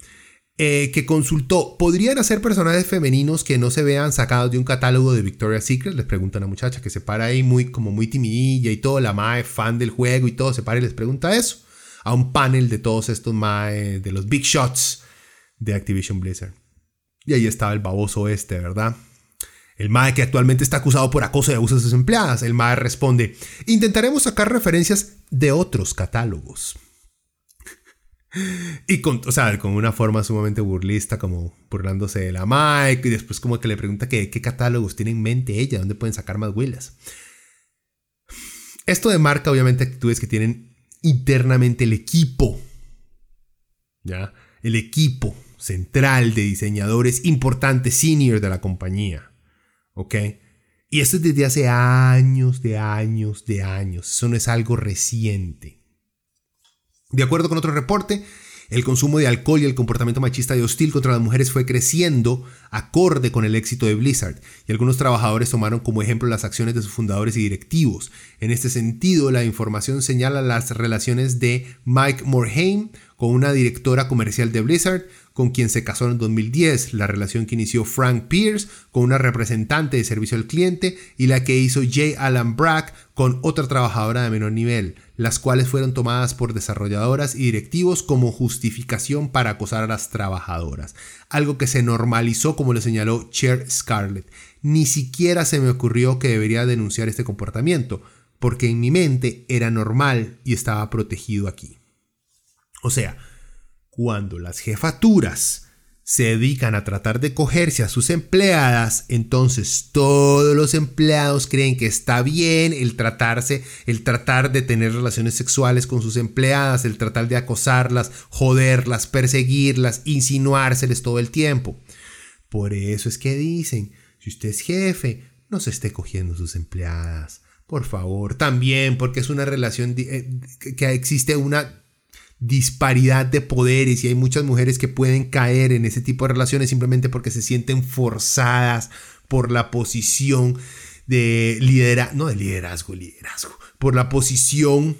A: eh, que consultó, ¿podrían hacer personajes femeninos que no se vean sacados de un catálogo de Victoria's Secret? Les pregunta una muchacha que se para ahí muy, como muy timidilla y todo, la mae fan del juego y todo, se para y les pregunta eso a un panel de todos estos mae de los big shots de Activision Blizzard. Y ahí estaba el baboso este, ¿verdad? El MAE que actualmente está acusado por acoso y abuso de sus empleadas. El MAE responde, intentaremos sacar referencias de otros catálogos. y con, con una forma sumamente burlista, como burlándose de la MAE, y después como que le pregunta qué catálogos tiene en mente ella, dónde pueden sacar más huellas. Esto demarca obviamente actitudes que tienen internamente el equipo. ¿Ya? El equipo central de diseñadores importantes, senior de la compañía. Y esto es desde hace años, de años, de años. Eso no es algo reciente. De acuerdo con otro reporte, el consumo de alcohol y el comportamiento machista y hostil contra las mujeres fue creciendo acorde con el éxito de Blizzard, y algunos trabajadores tomaron como ejemplo las acciones de sus fundadores y directivos. En este sentido, la información señala las relaciones de Mike Morhaime con una directora comercial de Blizzard, con quien se casó en 2010, la relación que inició Frank Pierce con una representante de servicio al cliente y la que hizo Jay Alan Brack con otra trabajadora de menor nivel, las cuales fueron tomadas por desarrolladoras y directivos como justificación para acosar a las trabajadoras, algo que se normalizó como le señaló Cher Scarlett. Ni siquiera se me ocurrió que debería denunciar este comportamiento, porque en mi mente era normal y estaba protegido aquí. O sea, cuando las jefaturas se dedican a tratar de cogerse a sus empleadas, entonces todos los empleados creen que está bien el tratarse, el tratar de tener relaciones sexuales con sus empleadas, el tratar de acosarlas, joderlas, perseguirlas, insinuárseles todo el tiempo. Por eso es que dicen, si usted es jefe, no se esté cogiendo sus empleadas. Por favor, también porque es una relación eh, que existe una disparidad de poderes y hay muchas mujeres que pueden caer en ese tipo de relaciones simplemente porque se sienten forzadas por la posición de liderazgo, no de liderazgo, liderazgo, por la posición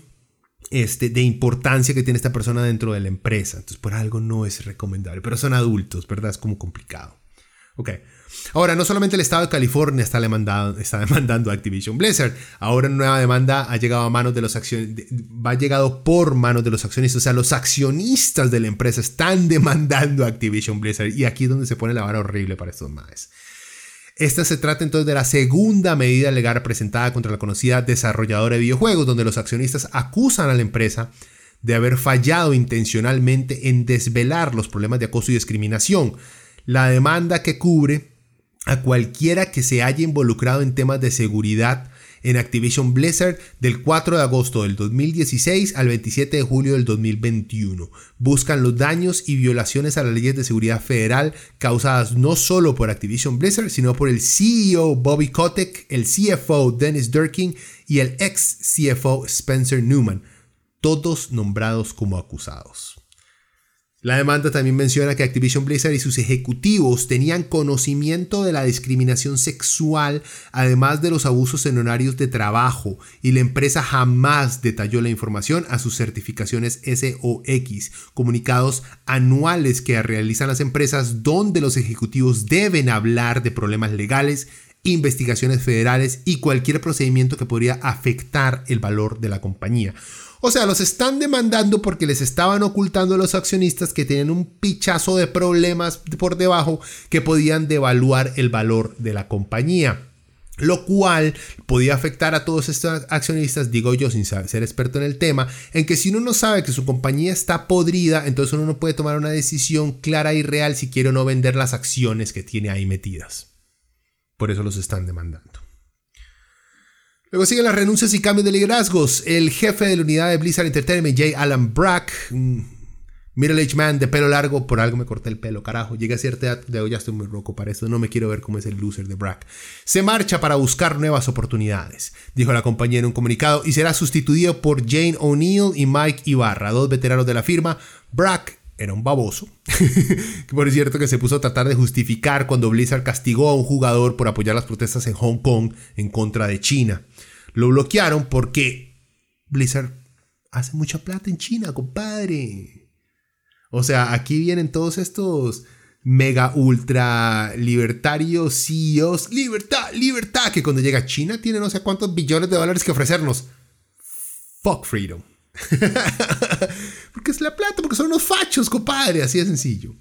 A: este, de importancia que tiene esta persona dentro de la empresa. Entonces, por algo no es recomendable, pero son adultos, ¿verdad? Es como complicado. Ok. Ahora, no solamente el Estado de California está demandando, está demandando a Activision Blizzard, ahora nueva demanda ha llegado a manos de los accionistas, va llegado por manos de los accionistas, o sea, los accionistas de la empresa están demandando a Activision Blizzard y aquí es donde se pone la vara horrible para estos maes. Esta se trata entonces de la segunda medida legal presentada contra la conocida desarrolladora de videojuegos, donde los accionistas acusan a la empresa de haber fallado intencionalmente en desvelar los problemas de acoso y discriminación. La demanda que cubre a cualquiera que se haya involucrado en temas de seguridad en Activision Blizzard del 4 de agosto del 2016 al 27 de julio del 2021. Buscan los daños y violaciones a las leyes de seguridad federal causadas no solo por Activision Blizzard, sino por el CEO Bobby Kotick, el CFO Dennis Durkin y el ex CFO Spencer Newman, todos nombrados como acusados. La demanda también menciona que Activision Blizzard y sus ejecutivos tenían conocimiento de la discriminación sexual, además de los abusos en horarios de trabajo, y la empresa jamás detalló la información a sus certificaciones SOX, comunicados anuales que realizan las empresas donde los ejecutivos deben hablar de problemas legales, investigaciones federales y cualquier procedimiento que podría afectar el valor de la compañía. O sea, los están demandando porque les estaban ocultando a los accionistas que tenían un pichazo de problemas por debajo que podían devaluar el valor de la compañía. Lo cual podía afectar a todos estos accionistas, digo yo sin ser experto en el tema, en que si uno no sabe que su compañía está podrida, entonces uno no puede tomar una decisión clara y real si quiere o no vender las acciones que tiene ahí metidas. Por eso los están demandando. Luego siguen las renuncias y cambios de liderazgos. El jefe de la unidad de Blizzard Entertainment, Jay Alan Brack, Middle Age Man de pelo largo, por algo me corté el pelo, carajo. Llega a cierta edad, de ya estoy muy roco para eso, no me quiero ver como es el loser de Brack. Se marcha para buscar nuevas oportunidades, dijo la compañía en un comunicado, y será sustituido por Jane O'Neill y Mike Ibarra, dos veteranos de la firma. Brack era un baboso, por cierto que se puso a tratar de justificar cuando Blizzard castigó a un jugador por apoyar las protestas en Hong Kong en contra de China. Lo bloquearon porque Blizzard hace mucha plata en China, compadre. O sea, aquí vienen todos estos mega ultra libertarios CEOs, libertad, libertad, que cuando llega a China tiene no sé cuántos billones de dólares que ofrecernos. Fuck freedom. porque es la plata, porque son unos fachos, compadre, así de sencillo.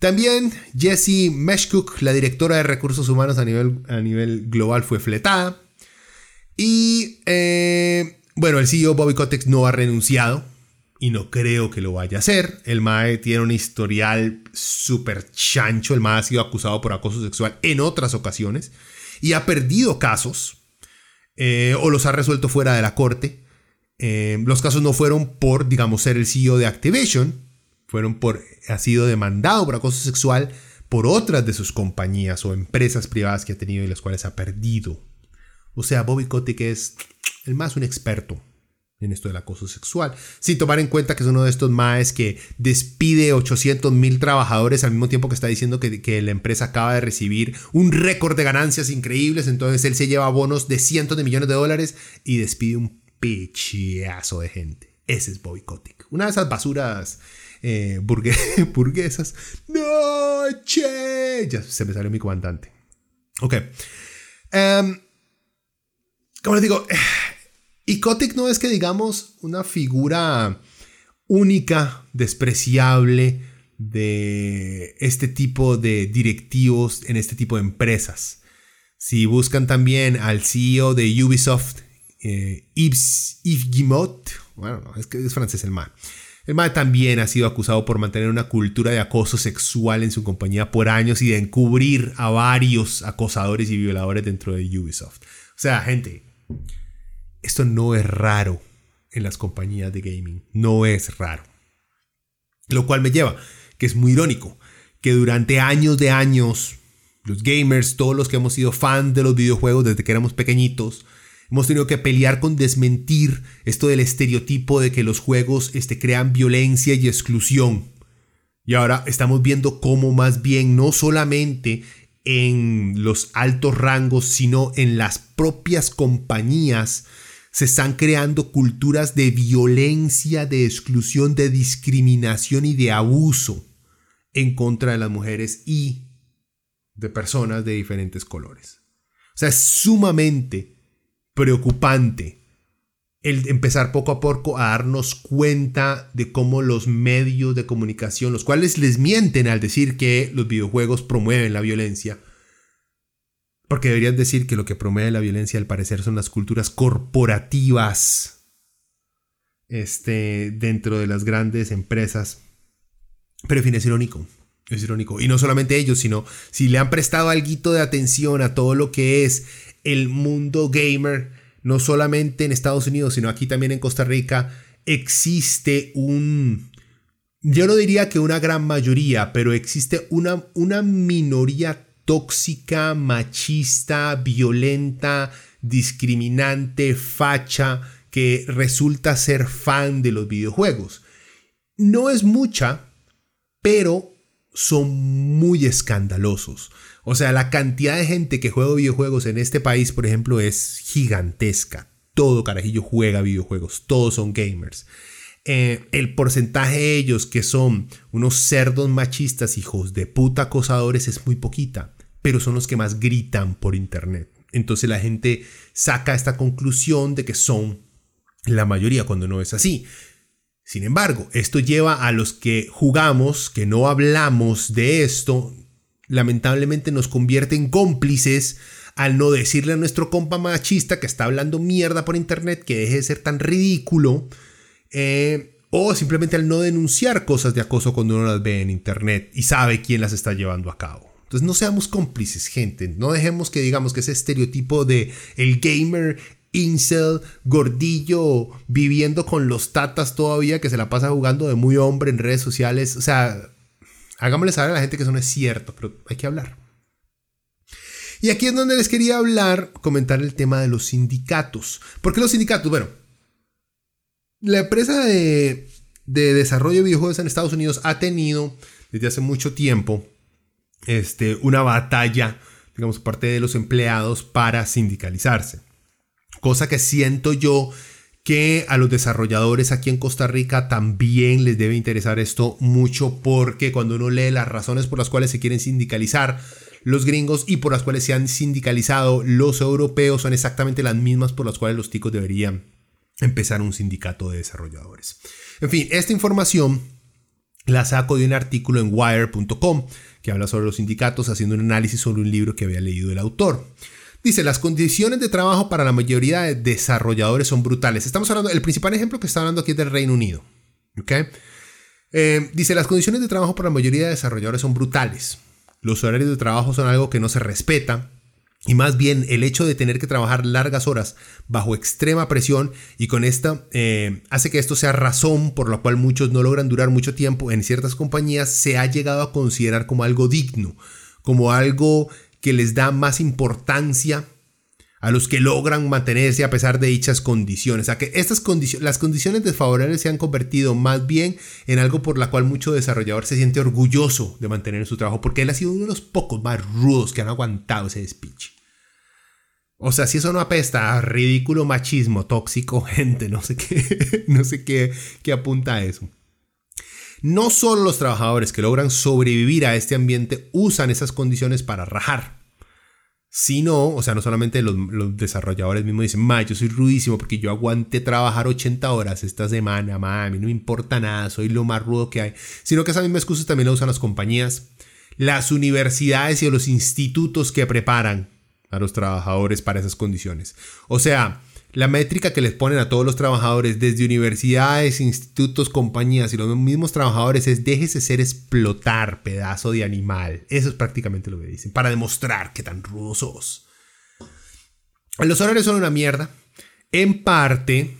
A: También Jessie Meshcook, la directora de recursos humanos a nivel, a nivel global, fue fletada. Y eh, bueno, el CEO Bobby Kotick no ha renunciado y no creo que lo vaya a hacer. El MAE tiene un historial súper chancho. El MAE ha sido acusado por acoso sexual en otras ocasiones y ha perdido casos eh, o los ha resuelto fuera de la corte. Eh, los casos no fueron por, digamos, ser el CEO de Activation, fueron por, ha sido demandado por acoso sexual por otras de sus compañías o empresas privadas que ha tenido y las cuales ha perdido. O sea, Bobby Kotick es el más un experto en esto del acoso sexual, sin tomar en cuenta que es uno de estos maes que despide 800 mil trabajadores al mismo tiempo que está diciendo que, la empresa acaba de recibir un récord de ganancias increíbles, entonces él se lleva bonos de cientos de millones de dólares y despide un pichiazo de gente. Ese es Bobby Kotick. Una de esas basuras eh, burguesas. ¡No, che! Ya se me salió mi comandante. Ok. Um, como les digo, y Kotick no es que digamos una figura única, despreciable de este tipo de directivos en este tipo de empresas. Si buscan también al CEO de Ubisoft, eh, Yves, Guimot, bueno, es que es francés el man. El man también ha sido acusado por mantener una cultura de acoso sexual en su compañía por años y de encubrir a varios acosadores y violadores dentro de Ubisoft. O sea, gente, esto no es raro en las compañías de gaming, no es raro. Lo cual me lleva, que es muy irónico, que durante años de años, los gamers, todos los que hemos sido fans de los videojuegos desde que éramos pequeñitos, hemos tenido que pelear con desmentir esto del estereotipo de que los juegos este, crean violencia y exclusión. Y ahora estamos viendo cómo más bien no solamente en los altos rangos, sino en las propias compañías se están creando culturas de violencia, de exclusión, de discriminación y de abuso en contra de las mujeres y de personas de diferentes colores. O sea, es sumamente preocupante el empezar poco a poco a darnos cuenta de cómo los medios de comunicación, los cuales les mienten al decir que los videojuegos promueven la violencia, porque deberían decir que lo que promueve la violencia al parecer son las culturas corporativas este, dentro de las grandes empresas. Pero en fin, es irónico. Es irónico. Y no solamente ellos, sino si le han prestado algo de atención a todo lo que es el mundo gamer, no solamente en Estados Unidos, sino aquí también en Costa Rica, existe un... Yo no diría que una gran mayoría, pero existe una, una minoría tóxica, machista, violenta, discriminante, facha, que resulta ser fan de los videojuegos. No es mucha, pero son muy escandalosos. O sea, la cantidad de gente que juega videojuegos en este país, por ejemplo, es gigantesca. Todo carajillo juega videojuegos, todos son gamers. Eh, el porcentaje de ellos que son unos cerdos machistas, hijos de puta acosadores, es muy poquita pero son los que más gritan por internet. Entonces la gente saca esta conclusión de que son la mayoría cuando no es así. Sin embargo, esto lleva a los que jugamos, que no hablamos de esto, lamentablemente nos convierte en cómplices al no decirle a nuestro compa machista que está hablando mierda por internet que deje de ser tan ridículo. Eh, o simplemente al no denunciar cosas de acoso cuando uno las ve en internet y sabe quién las está llevando a cabo. Entonces no seamos cómplices, gente. No dejemos que digamos que ese estereotipo de el gamer incel, gordillo, viviendo con los tatas todavía, que se la pasa jugando de muy hombre en redes sociales. O sea, hagámosle saber a la gente que eso no es cierto, pero hay que hablar. Y aquí es donde les quería hablar, comentar el tema de los sindicatos. ¿Por qué los sindicatos? Bueno, la empresa de, desarrollo de videojuegos en Estados Unidos ha tenido desde hace mucho tiempo este, una batalla, digamos, parte de los empleados para sindicalizarse. Cosa que siento yo que a los desarrolladores aquí en Costa Rica también les debe interesar esto mucho porque cuando uno lee las razones por las cuales se quieren sindicalizar los gringos y por las cuales se han sindicalizado los europeos son exactamente las mismas por las cuales los ticos deberían empezar un sindicato de desarrolladores. En fin, esta información la saco de un artículo en wire.com que habla sobre los sindicatos haciendo un análisis sobre un libro que había leído el autor. Dice, las condiciones de trabajo para la mayoría de desarrolladores son brutales. Estamos hablando, el principal ejemplo que está hablando aquí es del Reino Unido. Eh, dice, las condiciones de trabajo para la mayoría de desarrolladores son brutales. Los horarios de trabajo son algo que no se respeta. Y más bien el hecho de tener que trabajar largas horas bajo extrema presión y con esta eh, hace que esto sea razón por la cual muchos no logran durar mucho tiempo en ciertas compañías se ha llegado a considerar como algo digno, como algo que les da más importancia a los que logran mantenerse a pesar de dichas condiciones. Sea que estas las condiciones desfavorables se han convertido más bien en algo por la cual mucho desarrollador se siente orgulloso de mantener su trabajo, porque él ha sido uno de los pocos más rudos que han aguantado ese speech. O sea, si eso no apesta a ridículo machismo tóxico, gente, no sé qué, no sé qué, qué apunta a eso. No solo los trabajadores que logran sobrevivir a este ambiente usan esas condiciones para rajar, sino, o sea, no solamente los, desarrolladores mismos dicen, ma, yo soy rudísimo porque yo aguanté trabajar 80 horas esta semana, ma, a mí no me importa nada, soy lo más rudo que hay, sino que esa misma excusa también la usan las compañías, las universidades y los institutos que preparan a los trabajadores para esas condiciones. O sea, la métrica que les ponen a todos los trabajadores desde universidades, institutos, compañías y los mismos trabajadores es déjese ser explotar, pedazo de animal. Eso es prácticamente lo que dicen, para demostrar que tan rudos sos. Los horarios son una mierda. En parte,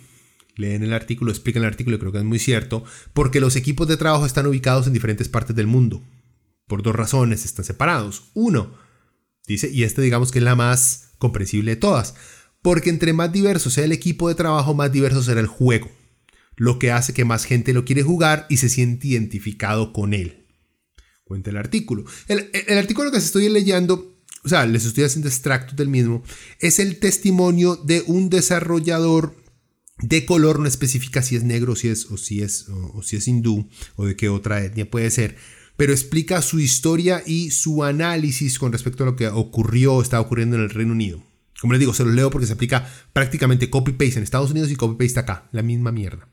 A: leen el artículo, explican el artículo, creo que es muy cierto, porque los equipos de trabajo están ubicados en diferentes partes del mundo. Por dos razones están separados. Uno, dice, y este digamos que es la más comprensible de todas porque entre más diverso sea el equipo de trabajo, más diverso será el juego, lo que hace que más gente lo quiere jugar y se siente identificado con él. Cuenta el artículo. El, artículo que estoy leyendo, o sea, les estoy haciendo extractos del mismo, es el testimonio de un desarrollador de color, no especifica si es negro si es, o, si es, o si es hindú o de qué otra etnia puede ser, pero explica su historia y su análisis con respecto a lo que ocurrió o está ocurriendo en el Reino Unido. Como les digo, se los leo porque se aplica prácticamente copy-paste en Estados Unidos y copy-paste acá, la misma mierda.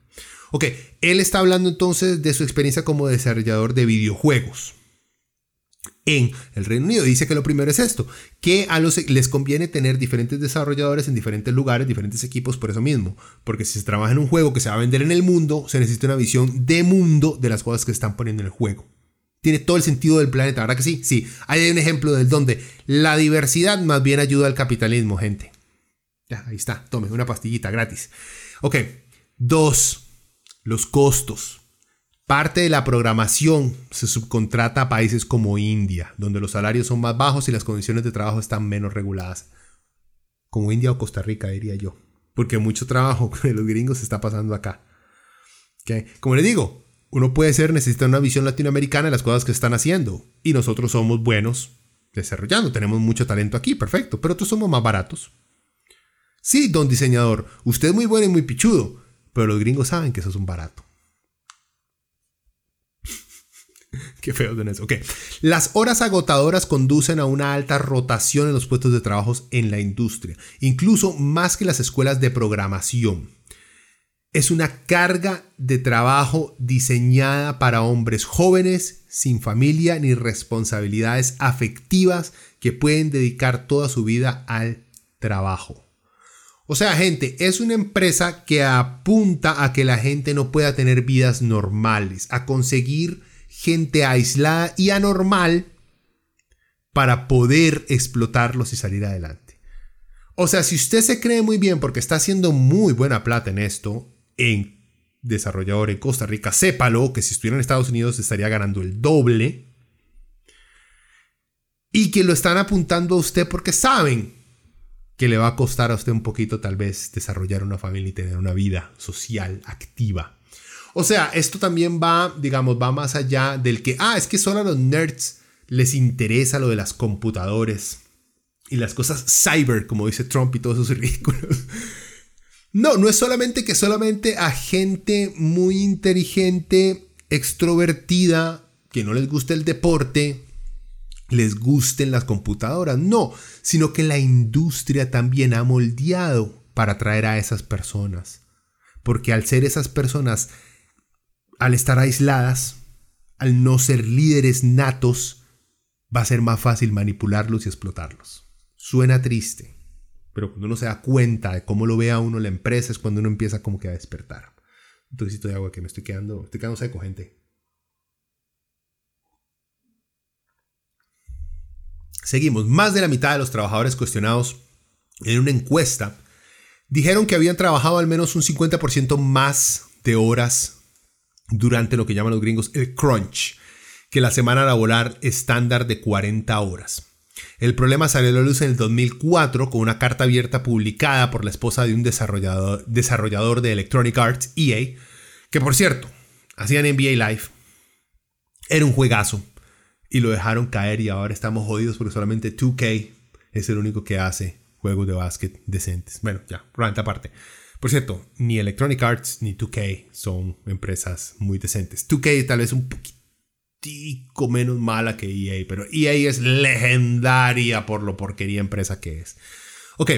A: Ok, él está hablando entonces de su experiencia como desarrollador de videojuegos en el Reino Unido. Dice que lo primero es esto, que a los les conviene tener diferentes desarrolladores en diferentes lugares, diferentes equipos por eso mismo, porque si se trabaja en un juego que se va a vender en el mundo, se necesita una visión de mundo de las cosas que están poniendo en el juego tiene todo el sentido del planeta, ¿verdad que sí? Sí, hay un ejemplo del donde la diversidad más bien ayuda al capitalismo, gente. Ya, ahí está, tome una pastillita gratis. Ok, dos, los costos. Parte de la programación se subcontrata a países como India, donde los salarios son más bajos y las condiciones de trabajo están menos reguladas. Como India o Costa Rica, diría yo. Porque mucho trabajo de los gringos se está pasando acá. Okay. Como le digo, uno puede ser, necesita una visión latinoamericana de las cosas que están haciendo. Y nosotros somos buenos desarrollando, tenemos mucho talento aquí, perfecto, pero otros somos más baratos. Sí, don diseñador, usted es muy bueno y muy pichudo, pero los gringos saben que eso es un barato. Qué feo de eso. Ok. Las horas agotadoras conducen a una alta rotación en los puestos de trabajo en la industria, incluso más que las escuelas de programación. Es una carga de trabajo diseñada para hombres jóvenes, sin familia ni responsabilidades afectivas que pueden dedicar toda su vida al trabajo. O sea, gente, es una empresa que apunta a que la gente no pueda tener vidas normales, a conseguir gente aislada y anormal para poder explotarlos y salir adelante. O sea, si usted se cree muy bien porque está haciendo muy buena plata en esto, en desarrollador en Costa Rica, sépalo que si estuviera en Estados Unidos estaría ganando el doble. Y que lo están apuntando a usted porque saben que le va a costar a usted un poquito tal vez desarrollar una familia y tener una vida social activa. O sea, esto también va, digamos, va más allá del que, ah, es que solo a los nerds les interesa lo de las computadores y las cosas cyber, como dice Trump y todos esos ridículos. No, no es solamente que solamente a gente muy inteligente, extrovertida, que no les guste el deporte, les gusten las computadoras. No, sino que la industria también ha moldeado para atraer a esas personas. Porque al ser esas personas, al estar aisladas, al no ser líderes natos, va a ser más fácil manipularlos y explotarlos. Suena triste, pero cuando uno se da cuenta de cómo lo ve a uno la empresa es cuando uno empieza como que a despertar. Entonces, de agua que me estoy quedando, estoy quedando seco, gente. Seguimos. Más de la mitad de los trabajadores cuestionados en una encuesta dijeron que habían trabajado al menos un 50% más de horas durante lo que llaman los gringos el crunch, que la semana laboral estándar de 40 horas. El problema salió a la luz en el 2004 con una carta abierta publicada por la esposa de un desarrollador, desarrollador de Electronic Arts, EA, que por cierto, hacían NBA Live. Era un juegazo. Y lo dejaron caer y ahora estamos jodidos porque solamente 2K es el único que hace juegos de básquet decentes. Bueno, ya, rant aparte. Por cierto, ni Electronic Arts ni 2K son empresas muy decentes. 2K tal vez un poquito menos mala que EA, pero EA es legendaria por lo porquería empresa que es. Ok,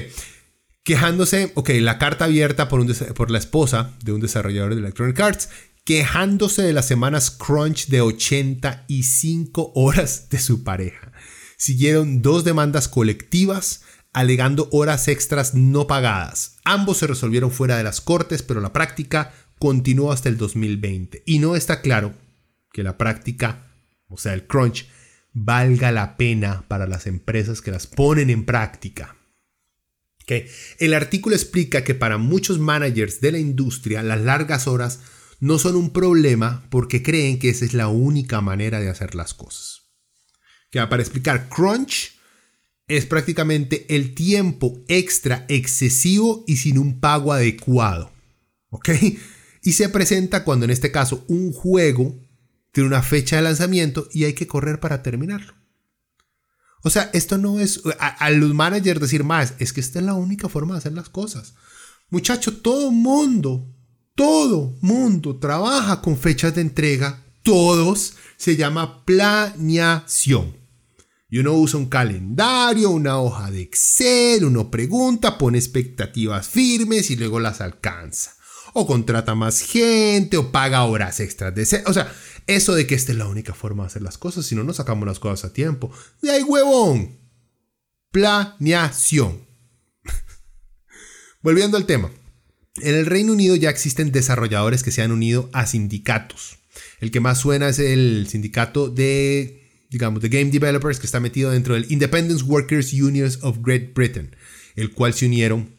A: quejándose, ok, la carta abierta por, por la esposa de un desarrollador de Electronic Arts, quejándose de las semanas crunch de 85 horas de su pareja. Siguieron dos demandas colectivas alegando horas extras no pagadas. Ambos se resolvieron fuera de las cortes, pero la práctica continuó hasta el 2020 y no está claro que la práctica, o sea, el crunch, valga la pena para las empresas que las ponen en práctica. El artículo explica que para muchos managers de la industria las largas horas no son un problema porque creen que esa es la única manera de hacer las cosas. Para explicar, crunch es prácticamente el tiempo extra excesivo y sin un pago adecuado. Y se presenta cuando en este caso un juego tiene una fecha de lanzamiento y hay que correr para terminarlo. O sea, esto no es a, los managers decir más, es que esta es la única forma de hacer las cosas. Muchacho, todo mundo, todo mundo trabaja con fechas de entrega, todos se llama planeación. Y uno usa un calendario, una hoja de Excel, uno pregunta, pone expectativas firmes y luego las alcanza. O contrata más gente, o paga horas extras de... O sea, eso de que esta es la única forma de hacer las cosas, si no, no sacamos las cosas a tiempo. De ahí, huevón. Planeación. Volviendo al tema. En el Reino Unido ya existen desarrolladores que se han unido a sindicatos. El que más suena es el sindicato de, digamos, de Game Developers que está metido dentro del Independence Workers Unions of Great Britain, el cual se unieron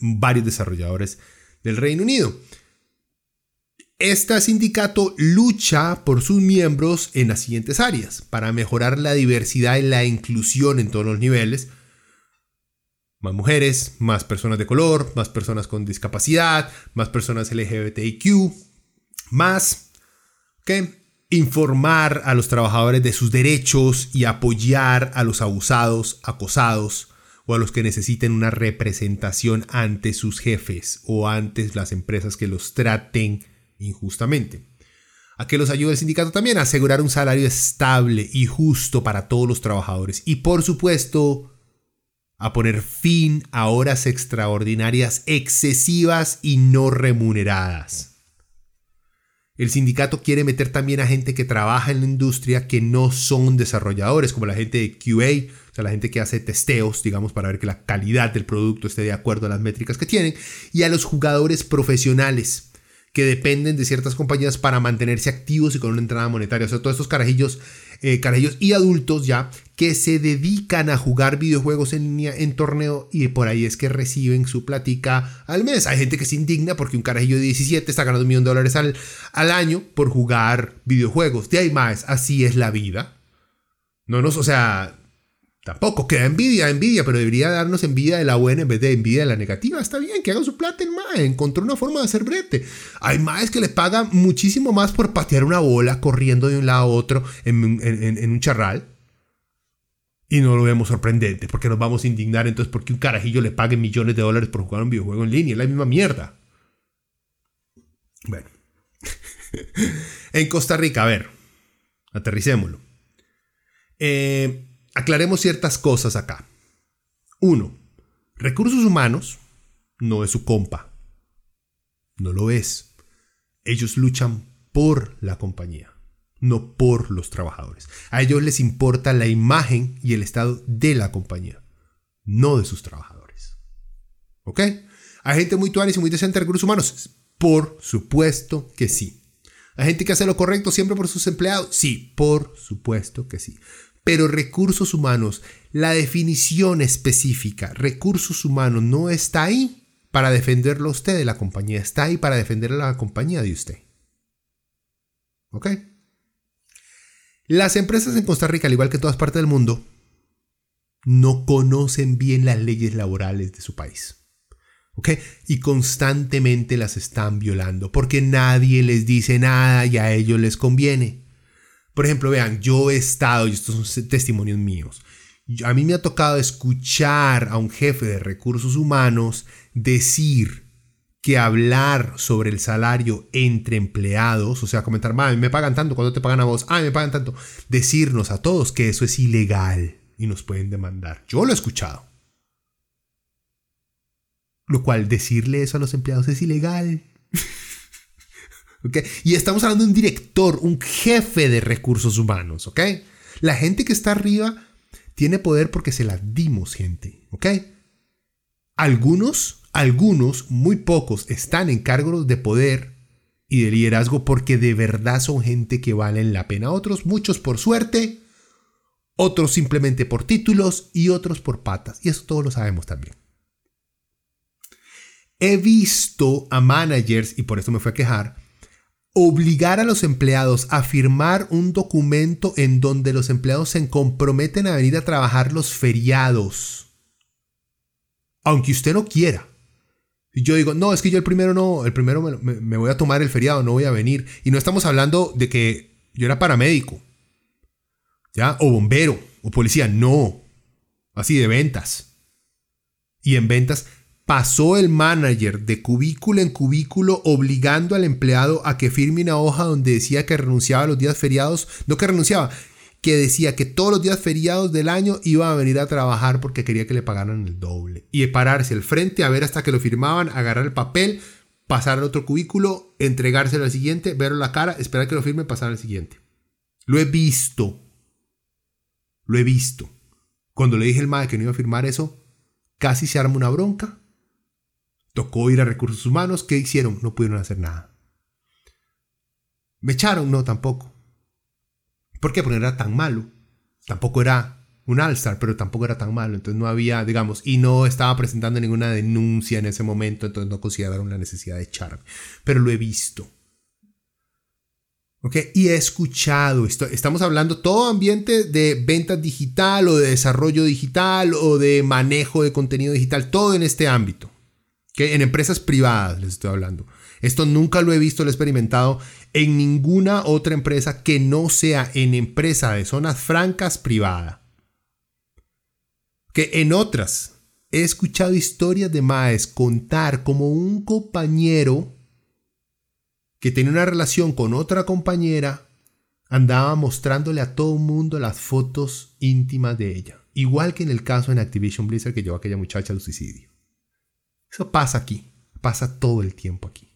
A: varios desarrolladores del Reino Unido. Este sindicato lucha por sus miembros en las siguientes áreas, para mejorar la diversidad y la inclusión en todos los niveles. Más mujeres, más personas de color, más personas con discapacidad, más personas LGBTIQ, más que informar a los trabajadores de sus derechos y apoyar a los abusados, acosados o a los que necesiten una representación ante sus jefes o ante las empresas que los traten injustamente. ¿A qué los ayuda el sindicato también? A asegurar un salario estable y justo para todos los trabajadores. Y por supuesto, a poner fin a horas extraordinarias excesivas y no remuneradas. El sindicato quiere meter también a gente que trabaja en la industria que no son desarrolladores, como la gente de QA, o sea, la gente que hace testeos, digamos, para ver que la calidad del producto esté de acuerdo a las métricas que tienen, y a los jugadores profesionales que dependen de ciertas compañías para mantenerse activos y con una entrada monetaria. O sea, todos estos carajillos, eh, carajillos y adultos ya que se dedican a jugar videojuegos en línea en torneo y por ahí es que reciben su platica al mes. Hay gente que se indigna porque un carajillo de 17 está ganando un millón de dólares al, al año por jugar videojuegos. De ahí más, así es la vida. No nos, o sea, Tampoco queda envidia, envidia, pero debería darnos envidia de la buena en vez de envidia de la negativa. Está bien, que haga su plata en MAE, encontró una forma de hacer brete. Hay MAEs que le pagan muchísimo más por patear una bola corriendo de un lado a otro en, un charral. Y no lo vemos sorprendente, porque nos vamos a indignar entonces porque un carajillo le pague millones de dólares por jugar un videojuego en línea. Es la misma mierda. Bueno. en Costa Rica, a ver, aterricémoslo. Eh, aclaremos ciertas cosas acá. Uno, recursos humanos no es su compa. No lo es. Ellos luchan por la compañía, no por los trabajadores. A ellos les importa la imagen y el estado de la compañía, no de sus trabajadores. ¿Ok? ¿Hay gente muy tuanis y muy decente de recursos humanos? Por supuesto que sí. ¿Hay gente que hace lo correcto siempre por sus empleados? Sí, por supuesto que sí. Pero recursos humanos, la definición específica, recursos humanos, no está ahí para defenderlo usted de la compañía, está ahí para defender a la compañía de usted. ¿Ok? Las empresas en Costa Rica, al igual que en todas partes del mundo, no conocen bien las leyes laborales de su país. ¿Ok? Y constantemente las están violando porque nadie les dice nada y a ellos les conviene. Por ejemplo, vean, yo he estado, y estos son testimonios míos, a mí me ha tocado escuchar a un jefe de recursos humanos decir que hablar sobre el salario entre empleados, o sea, comentar, me pagan tanto, cuando te pagan a vos? Ah, me pagan tanto. Decirnos a todos que eso es ilegal y nos pueden demandar. Yo lo he escuchado. Lo cual decirle eso a los empleados es ilegal. Y estamos hablando de un director, un jefe de recursos humanos, ¿ok? La gente que está arriba tiene poder porque se la dimos, gente, ¿ok? Algunos, algunos, muy pocos, están en cargos de poder y de liderazgo porque de verdad son gente que valen la pena. Otros, muchos por suerte, otros simplemente por títulos y otros por patas. Y eso todos lo sabemos también. He visto a managers, y por eso me fue a quejar, obligar a los empleados a firmar un documento en donde los empleados se comprometen a venir a trabajar los feriados. Aunque usted no quiera. Y yo digo, no, es que yo el primero no, el primero me, voy a tomar el feriado, no voy a venir. Y no estamos hablando de que yo era paramédico, ¿ya? O bombero, o policía, no. Así de ventas. Y en ventas pasó el manager de cubículo en cubículo obligando al empleado a que firme una hoja donde decía que renunciaba a los días feriados, no que renunciaba, que decía que todos los días feriados del año iba a venir a trabajar porque quería que le pagaran el doble. Y pararse al frente a ver hasta que lo firmaban, agarrar el papel, pasar al otro cubículo, entregárselo al siguiente, verlo la cara, esperar que lo firme, pasar al siguiente. Lo he visto. Lo he visto. Cuando le dije al madre que no iba a firmar eso, casi se arma una bronca Tocó ir a recursos humanos. ¿Qué hicieron? No pudieron hacer nada. ¿Me echaron? No, tampoco. ¿Por qué? Porque era tan malo. Tampoco era un All-Star, pero tampoco era tan malo. Entonces no había, digamos, y no estaba presentando ninguna denuncia en ese momento, entonces no consideraron la necesidad de echarme. Pero lo he visto. ¿Ok? Y he escuchado, esto, estamos hablando todo ambiente de venta digital o de desarrollo digital o de manejo de contenido digital, todo en este ámbito que en empresas privadas les estoy hablando. Esto nunca lo he visto, lo he experimentado en ninguna otra empresa que no sea en empresa de zonas francas privada. Que en otras he escuchado historias de Maes contar como un compañero que tiene una relación con otra compañera andaba mostrándole a todo el mundo las fotos íntimas de ella. Igual que en el caso en Activision Blizzard que llevó a aquella muchacha al suicidio. Eso pasa aquí. Pasa todo el tiempo aquí.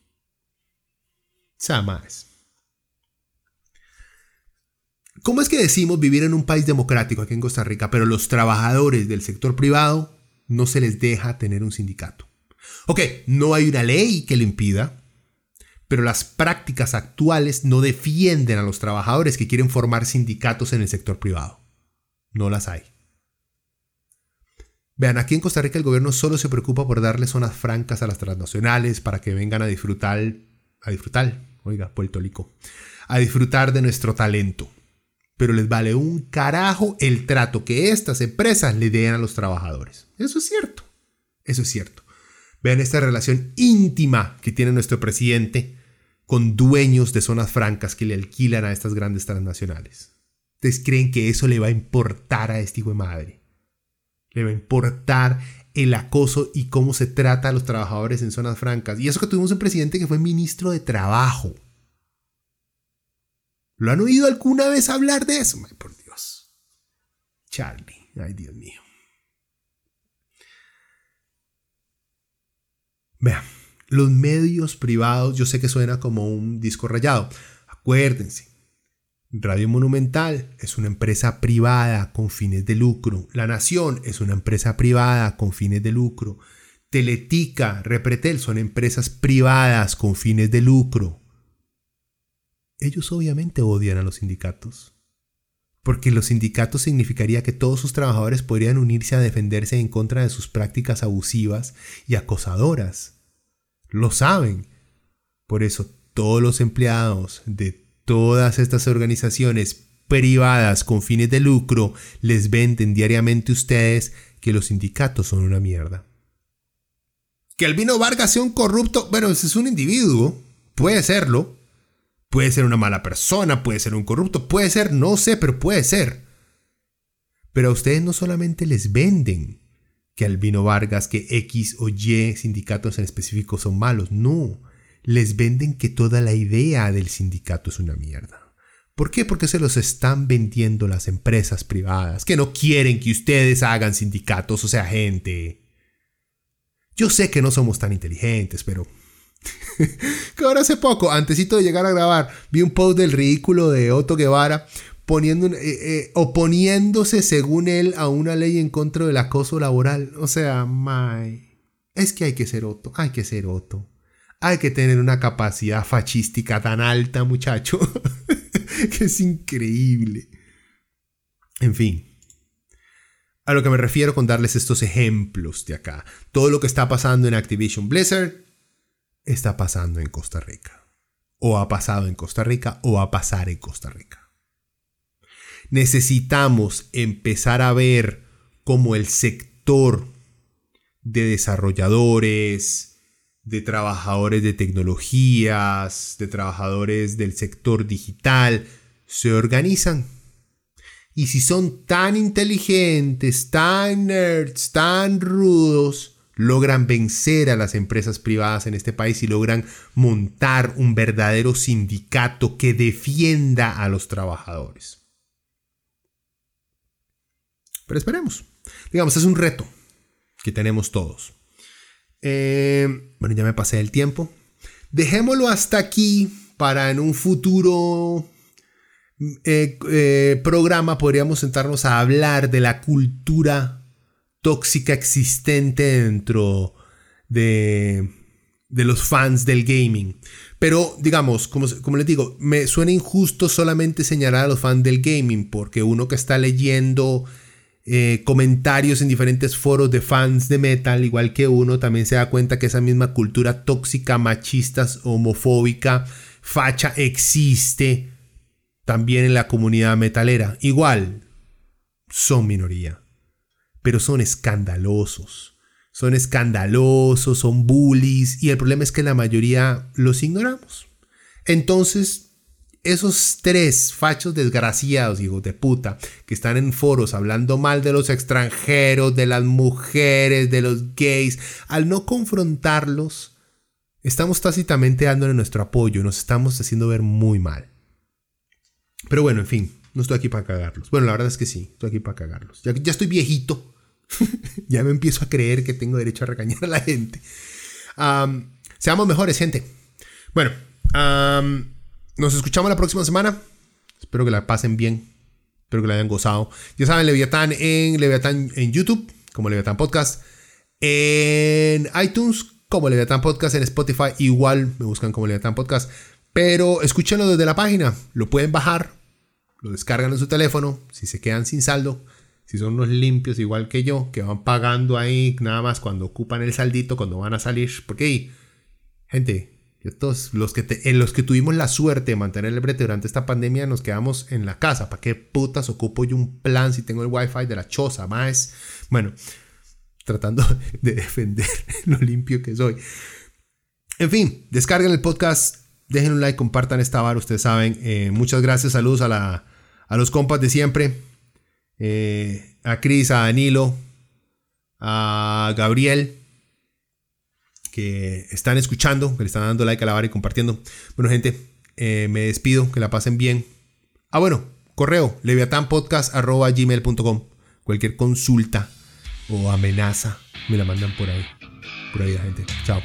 A: Más. ¿Cómo es que decimos vivir en un país democrático aquí en Costa Rica, pero los trabajadores del sector privado no se les deja tener un sindicato? Ok, no hay una ley que lo impida, pero las prácticas actuales no defienden a los trabajadores que quieren formar sindicatos en el sector privado. No las hay. Vean, aquí en Costa Rica el gobierno solo se preocupa por darle zonas francas a las transnacionales para que vengan a disfrutar, a disfrutar, oiga, Puerto Rico, a disfrutar de nuestro talento pero les vale un carajo el trato que estas empresas le den a los trabajadores. Eso es cierto. Eso es cierto. Vean esta relación íntima que tiene nuestro presidente con dueños de zonas francas que le alquilan a estas grandes transnacionales. ¿Ustedes creen que eso le va a importar a este hijo de madre? Le va a importar el acoso y cómo se trata a los trabajadores en zonas francas. Y eso que tuvimos un presidente que fue ministro de Trabajo. ¿Lo han oído alguna vez hablar de eso? Ay, por Dios. Charlie, ay Dios mío. Vean, los medios privados, yo sé que suena como un disco rayado. Acuérdense, Radio Monumental es una empresa privada con fines de lucro. La Nación es una empresa privada con fines de lucro. Teletica, Repretel son empresas privadas con fines de lucro ellos obviamente odian a los sindicatos. Porque los sindicatos significaría que todos sus trabajadores podrían unirse a defenderse en contra de sus prácticas abusivas y acosadoras. Lo saben. Por eso todos los empleados de todas estas organizaciones privadas con fines de lucro les venden diariamente a ustedes que los sindicatos son una mierda. Que Albino Vargas sea un corrupto, bueno, es un individuo, puede serlo, Puede ser una mala persona, puede ser un corrupto, puede ser, no sé, pero puede ser. Pero a ustedes no solamente les venden que Albino Vargas, que X o Y sindicatos en específico son malos, no. Les venden que toda la idea del sindicato es una mierda. ¿Por qué? Porque se los están vendiendo las empresas privadas, que no quieren que ustedes hagan sindicatos, o sea, gente. Yo sé que no somos tan inteligentes, pero ahora hace poco, antesito de llegar a grabar, vi un post del ridículo de Otto Guevara poniendo, eh, eh, oponiéndose según él a una ley en contra del acoso laboral. O sea, my, es que hay que ser Otto, hay que ser Otto. Hay que tener una capacidad fachística tan alta, muchacho, que es increíble. En fin, a lo que me refiero con darles estos ejemplos de acá. Todo lo que está pasando en Activision Blizzard está pasando en Costa Rica. O ha pasado en Costa Rica o va a pasar en Costa Rica. Necesitamos empezar a ver cómo el sector de desarrolladores, de trabajadores de tecnologías, de trabajadores del sector digital, se organizan. Y si son tan inteligentes, tan nerds, tan rudos, logran vencer a las empresas privadas en este país y logran montar un verdadero sindicato que defienda a los trabajadores. Pero esperemos. Digamos, es un reto que tenemos todos. Eh, bueno, ya me pasé el tiempo. Dejémoslo hasta aquí para en un futuro eh, eh, programa podríamos sentarnos a hablar de la cultura tóxica existente dentro de, de los fans del gaming. Pero, digamos, como, como, les digo, me suena injusto solamente señalar a los fans del gaming, porque uno que está leyendo eh, comentarios en diferentes foros de fans de metal, igual que uno, también se da cuenta que esa misma cultura tóxica, machista, homofóbica, facha existe también en la comunidad metalera. Igual, son minoría pero son escandalosos. Son escandalosos, son bullies y el problema es que la mayoría los ignoramos. Entonces, esos tres fachos desgraciados, hijos de puta, que están en foros hablando mal de los extranjeros, de las mujeres, de los gays, al no confrontarlos, estamos tácitamente dándole nuestro apoyo, nos estamos haciendo ver muy mal. Pero bueno, en fin, no estoy aquí para cagarlos. Bueno, la verdad es que sí, estoy aquí para cagarlos. Ya, ya estoy viejito. ya me empiezo a creer que tengo derecho a regañar a la gente. seamos mejores, gente. Bueno, nos escuchamos la próxima semana. Espero que la pasen bien. Espero que la hayan gozado. Ya saben, Leviatán en Leviatán en YouTube, como Leviatán Podcast. En iTunes, como Leviatán Podcast. En Spotify, igual me buscan como Leviatán Podcast. Pero escúchenlo desde la página. Lo pueden bajar. Lo descargan en su teléfono. Si se quedan sin saldo. Si son unos limpios igual que yo. Que van pagando ahí nada más cuando ocupan el saldito. Cuando van a salir. Porque, gente, todos los que en los que tuvimos la suerte de mantener el brete durante esta pandemia nos quedamos en la casa. ¿Para qué putas ocupo yo un plan si tengo el wifi de la choza? Más, bueno, tratando de defender lo limpio que soy. En fin, descarguen el podcast, dejen un like, compartan esta barra, ustedes saben. Eh, muchas gracias, saludos a, la, a los compas de siempre. Eh, a Cris, a Danilo, a Gabriel, están escuchando, que le están dando like a la barra y compartiendo. Bueno, gente, eh, me despido, que la pasen bien. Ah, bueno, correo, leviatanpodcast.gmail.com. Cualquier consulta o amenaza me la mandan por ahí. Por ahí, la gente. Chao.